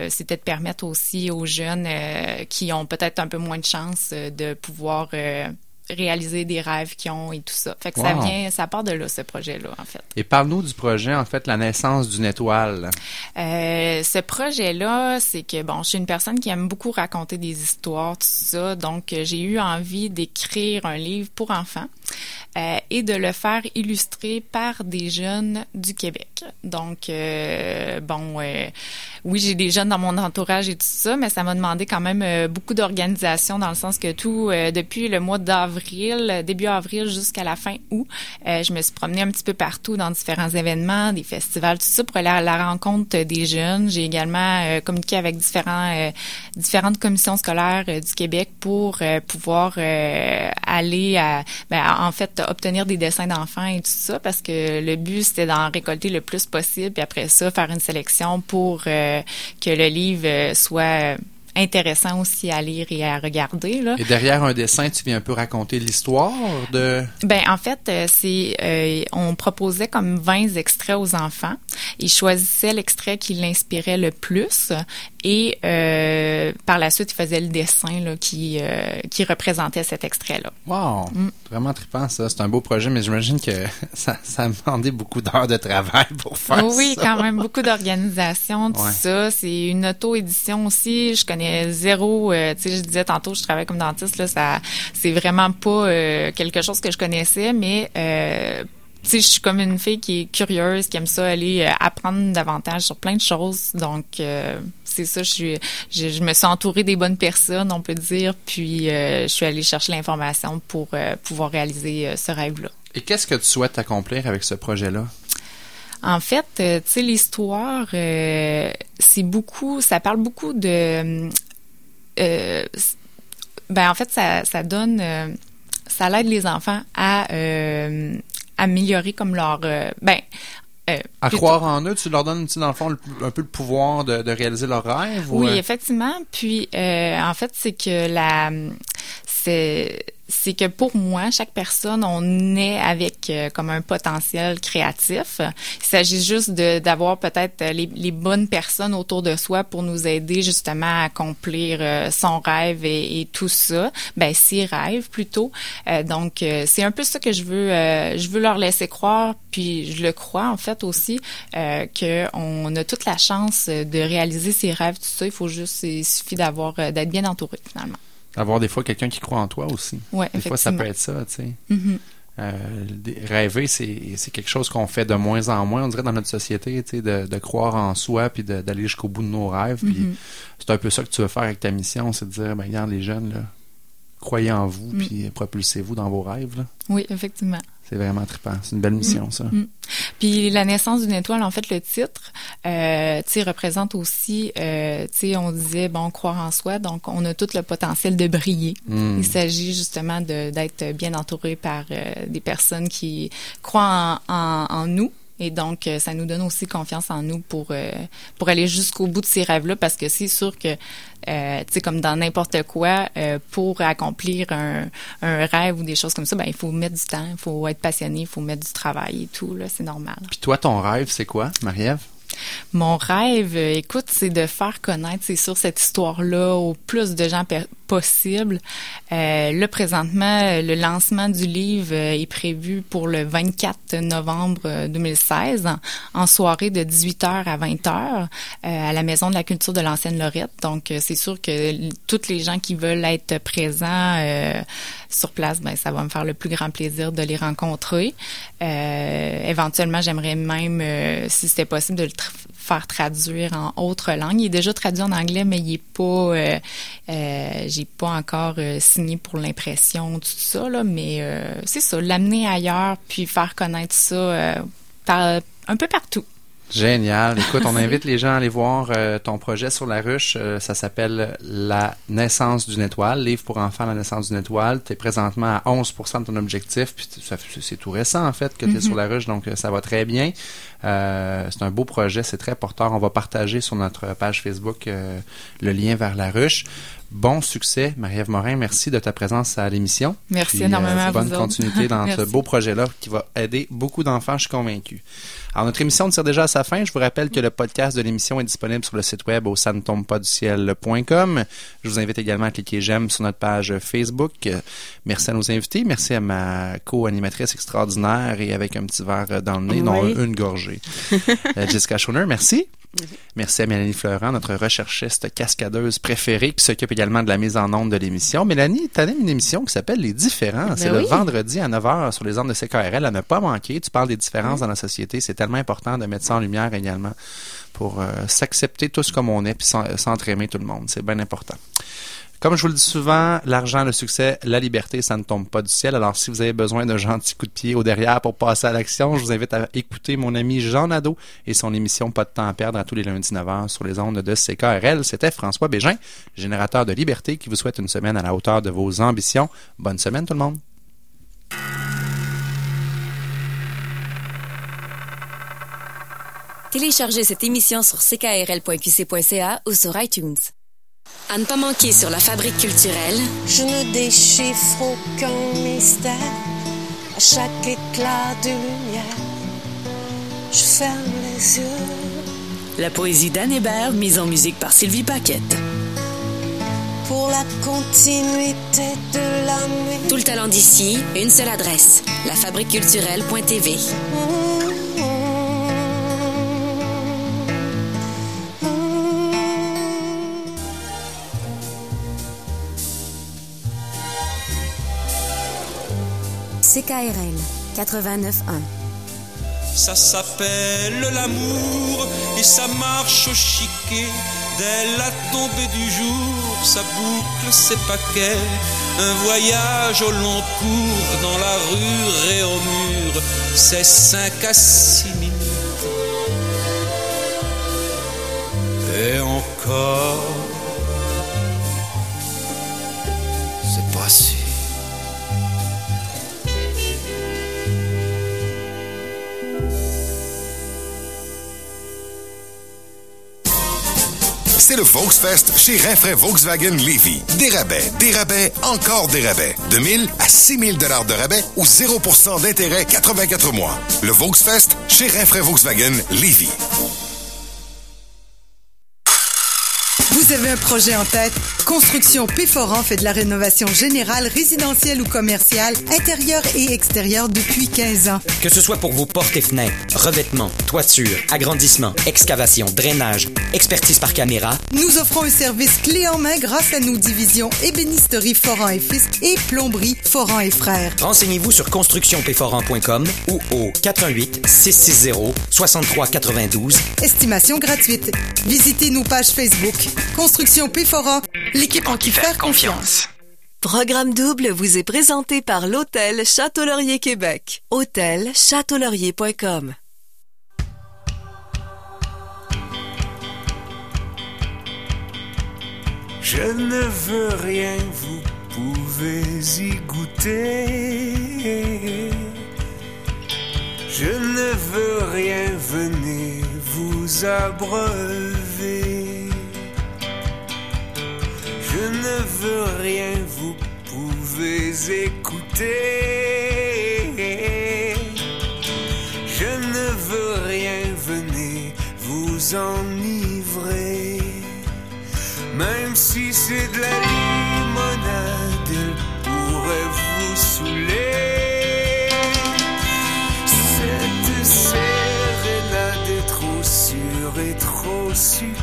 c'était de permettre aussi aux jeunes qui ont peut-être un peu moins de chance de pouvoir réaliser des rêves qu'ils ont et tout ça. Fait que ça vient, ça part de là, ce projet-là, en fait. Et parle-nous du projet, en fait, La naissance d'une étoile. Euh, ce projet-là, c'est que bon, je suis une personne qui aime beaucoup raconter des histoires, tout ça, donc j'ai eu envie d'écrire un livre pour enfants euh, et de le faire illustrer par des jeunes du Québec. Donc euh, bon, euh, oui, j'ai des jeunes dans mon entourage et tout ça, mais ça m'a demandé quand même euh, beaucoup d'organisation dans le sens que tout euh, depuis le mois d'avril, début avril jusqu'à la fin août, euh, je me suis promenée un petit peu partout dans différents événements, des festivals, tout ça pour aller à la rencontre des jeunes. J'ai également euh, communiqué avec euh, différentes commissions scolaires euh, du Québec pour euh, pouvoir euh, aller à ben, en fait obtenir des dessins d'enfants et tout ça parce que le but c'était d'en récolter le plus possible puis après ça faire une sélection pour euh, que le livre euh, soit intéressant aussi à lire et à regarder là. Et derrière un dessin, tu viens un peu raconter l'histoire de... Ben en fait, euh, c'est euh, on proposait comme 20 extraits aux enfants. Ils choisissaient l'extrait qui l'inspirait le plus et euh, par la suite, ils faisaient le dessin là, qui euh, qui représentait cet extrait-là. Wow! Vraiment trippant, ça. C'est un beau projet, mais j'imagine que ça, ça a demandé beaucoup d'heures de travail pour faire oui, ça. quand même beaucoup d'organisation, tout Ouais. ça. C'est une auto-édition aussi. Je connais zéro. euh, tu sais, je disais tantôt, je travaille comme dentiste. Là, ça, c'est vraiment pas euh, quelque chose que je connaissais, mais euh, tu sais, je suis comme une fille qui est curieuse, qui aime ça aller apprendre davantage sur plein de choses. Donc, c'est ça. Je suis, je, me suis entourée des bonnes personnes, on peut dire. Puis, je suis allée chercher l'information pour pouvoir réaliser ce rêve-là. Et qu'est-ce que tu souhaites accomplir avec ce projet-là? En fait, euh, tu sais, l'histoire, euh, c'est beaucoup, ça parle beaucoup de, euh, ben en fait, ça, ça donne, euh, ça aide les enfants à améliorer comme leur, ben, euh, À croire en eux, tu leur donnes, tu dans le fond, le- un peu le pouvoir de, de réaliser leurs rêves? ou, Oui, effectivement. Puis, euh, en fait, c'est que la, c'est, c'est que pour moi, chaque personne, on est avec euh, comme un potentiel créatif. Il s'agit juste d'avoir peut-être les, les bonnes personnes autour de soi pour nous aider justement à accomplir euh, son rêve et, et tout ça. Ben, ses rêves plutôt. Euh, donc, euh, c'est un peu ça que je veux, euh, je veux leur laisser croire. Puis, je le crois en fait aussi euh, que on a toute la chance de réaliser ses rêves. Tout ça, il faut juste, il suffit d'avoir, euh, d'être bien entouré finalement. Avoir des fois quelqu'un qui croit en toi aussi. Ouais, des fois, ça peut être ça, tu sais. Mhm. Euh, rêver, c'est c'est quelque chose qu'on fait de moins en moins, on dirait, dans notre société, tu sais, de, de croire en soi puis d'aller jusqu'au bout de nos rêves. Puis Mhm. c'est un peu ça que tu veux faire avec ta mission, c'est de dire, ben, regarde, les jeunes, là, Croyez en vous, Mm. puis propulsez-vous dans vos rêves. là. Oui, effectivement. C'est vraiment trippant. C'est une belle mission, ça. Mm. Puis la naissance d'une étoile, en fait, le titre, euh, tu sais, représente aussi, euh, tu sais, on disait bon, croire en soi, donc on a tout le potentiel de briller. Mm. Il s'agit justement d'être bien entouré par euh, des personnes qui croient en, en, en nous. Et donc, euh, ça nous donne aussi confiance en nous pour euh, pour aller jusqu'au bout de ces rêves-là, parce que c'est sûr que, euh, tu sais, comme dans n'importe quoi, euh, pour accomplir un, un rêve ou des choses comme ça, ben il faut mettre du temps, il faut être passionné, il faut mettre du travail et tout, là, c'est normal. Puis toi, ton rêve, c'est quoi, Marie-Ève? Mon rêve, euh, écoute, c'est de faire connaître, c'est sûr, cette histoire-là au plus de gens possible. Euh, là, présentement, euh, le lancement du livre euh, est prévu pour le 24 novembre euh, 2016, en, soirée de 18h à 20h euh, à la Maison de la Culture de l'Ancienne Lorette. Donc, c'est sûr que toutes les gens qui veulent être présents sur place, ben, ça va me faire le plus grand plaisir de les rencontrer. Éventuellement, j'aimerais même, si c'était possible, faire traduire en autre langue. Il est déjà traduit en anglais, mais il est pas, euh, euh, j'ai pas encore euh, signé pour l'impression, tout ça là. Mais c'est ça, l'amener ailleurs, puis faire connaître ça par- un peu partout. Génial. Écoute, on invite les gens à aller voir euh, ton projet sur la ruche. Euh, ça s'appelle La naissance d'une étoile, livre pour enfants La naissance d'une étoile. Tu es présentement à 11% de ton objectif. Puis c'est tout récent, en fait, que tu es Mhm. sur la ruche, donc euh, ça va très bien. Euh, c'est un beau projet, c'est très porteur. On va partager sur notre page Facebook euh, le lien vers la ruche. Bon succès, Marie-Ève Morin. Merci de ta présence à l'émission. Merci Puis, énormément à vous Bonne continuité dans ce beau projet-là qui va aider beaucoup d'enfants, je suis convaincu. Alors, notre émission tire déjà à sa fin. Je vous rappelle que le podcast de l'émission est disponible sur le site web au ça ne tombe pas du ciel.com. Je vous invite également à cliquer j'aime sur notre page Facebook. Euh, Merci à nos invités. Merci à ma co-animatrice extraordinaire et avec un petit verre dans le nez, Oui. une gorgée. Euh, Jessica Schoner, merci. Merci à Mélanie Fleurant, notre recherchiste cascadeuse préférée, qui s'occupe également de la mise en onde de l'émission. Mélanie, tu animes une émission qui s'appelle Les Différents. C'est Ben le oui. vendredi à 9h sur les ondes de CKRL, à ne pas manquer. Tu parles des différences dans la société. C'est tellement important de mettre ça en lumière également pour euh, s'accepter tous comme on est puis s'en- s'entraimer tout le monde. C'est bien important. Comme je vous le dis souvent, l'argent, le succès, la liberté, ça ne tombe pas du ciel. Alors, si vous avez besoin d'un gentil coup de pied au derrière pour passer à l'action, je vous invite à écouter mon ami Jean Nadeau et son émission Pas de temps à perdre à tous les lundis 9h sur les ondes de CKRL. C'était François Bégin, générateur de liberté, qui vous souhaite une semaine à la hauteur de vos ambitions. Bonne semaine, tout le monde. Téléchargez cette émission sur ckrl.qc.ca ou sur iTunes. À ne pas manquer sur la fabrique culturelle, Je ne déchiffre aucun mystère. À chaque éclat de lumière, je ferme les yeux. La poésie d'Anne Hébert, mise en musique par Sylvie Paquette. Pour la continuité de la nuit. tout le talent d'ici, une seule adresse, lafabriqueculturelle.tv. CKRL 89.1 Ça s'appelle l'amour et ça marche au chiquet. Dès la tombée du jour, ça boucle ses paquets. Un voyage au long cours dans la rue et au mur, c'est cinq à six minutes. Et encore, c'est pas. C'est le Volksfest chez Rinfraie Volkswagen Levy. Des rabais, des rabais, encore des rabais. De 1000 à 6000 dollars de rabais ou 0% d'intérêt 84 mois. Le Volksfest chez Rinfraie Volkswagen Levy. Vous avez un projet en tête? Construction Péforan fait de la rénovation générale, résidentielle ou commerciale, intérieure et extérieure depuis 15 ans. Que ce soit pour vos portes et fenêtres, revêtements, toitures, agrandissements, excavation, drainage, expertise par caméra, Nous offrons un service clé en main grâce à nos divisions ébénisterie Foran et Fils et plomberie Foran et Frères. renseignez-vous sur constructionpforant.com ou au 418 660 6392. Estimation gratuite. Visitez nos pages Facebook. Construction Péforan, l'équipe en qui faire confiance. Programme double vous est présenté par l'Hôtel Château-Laurier Québec. Hôtel châteaulaurier.com Je ne veux rien, vous pouvez y goûter. Je ne veux rien, venez vous abreuver. Je ne veux rien, vous pouvez écouter. Je ne veux rien, venez vous enivrer. Même si c'est de la limonade, elle pourrait vous saouler. Cette sérénade est trop sûre et trop sucrée.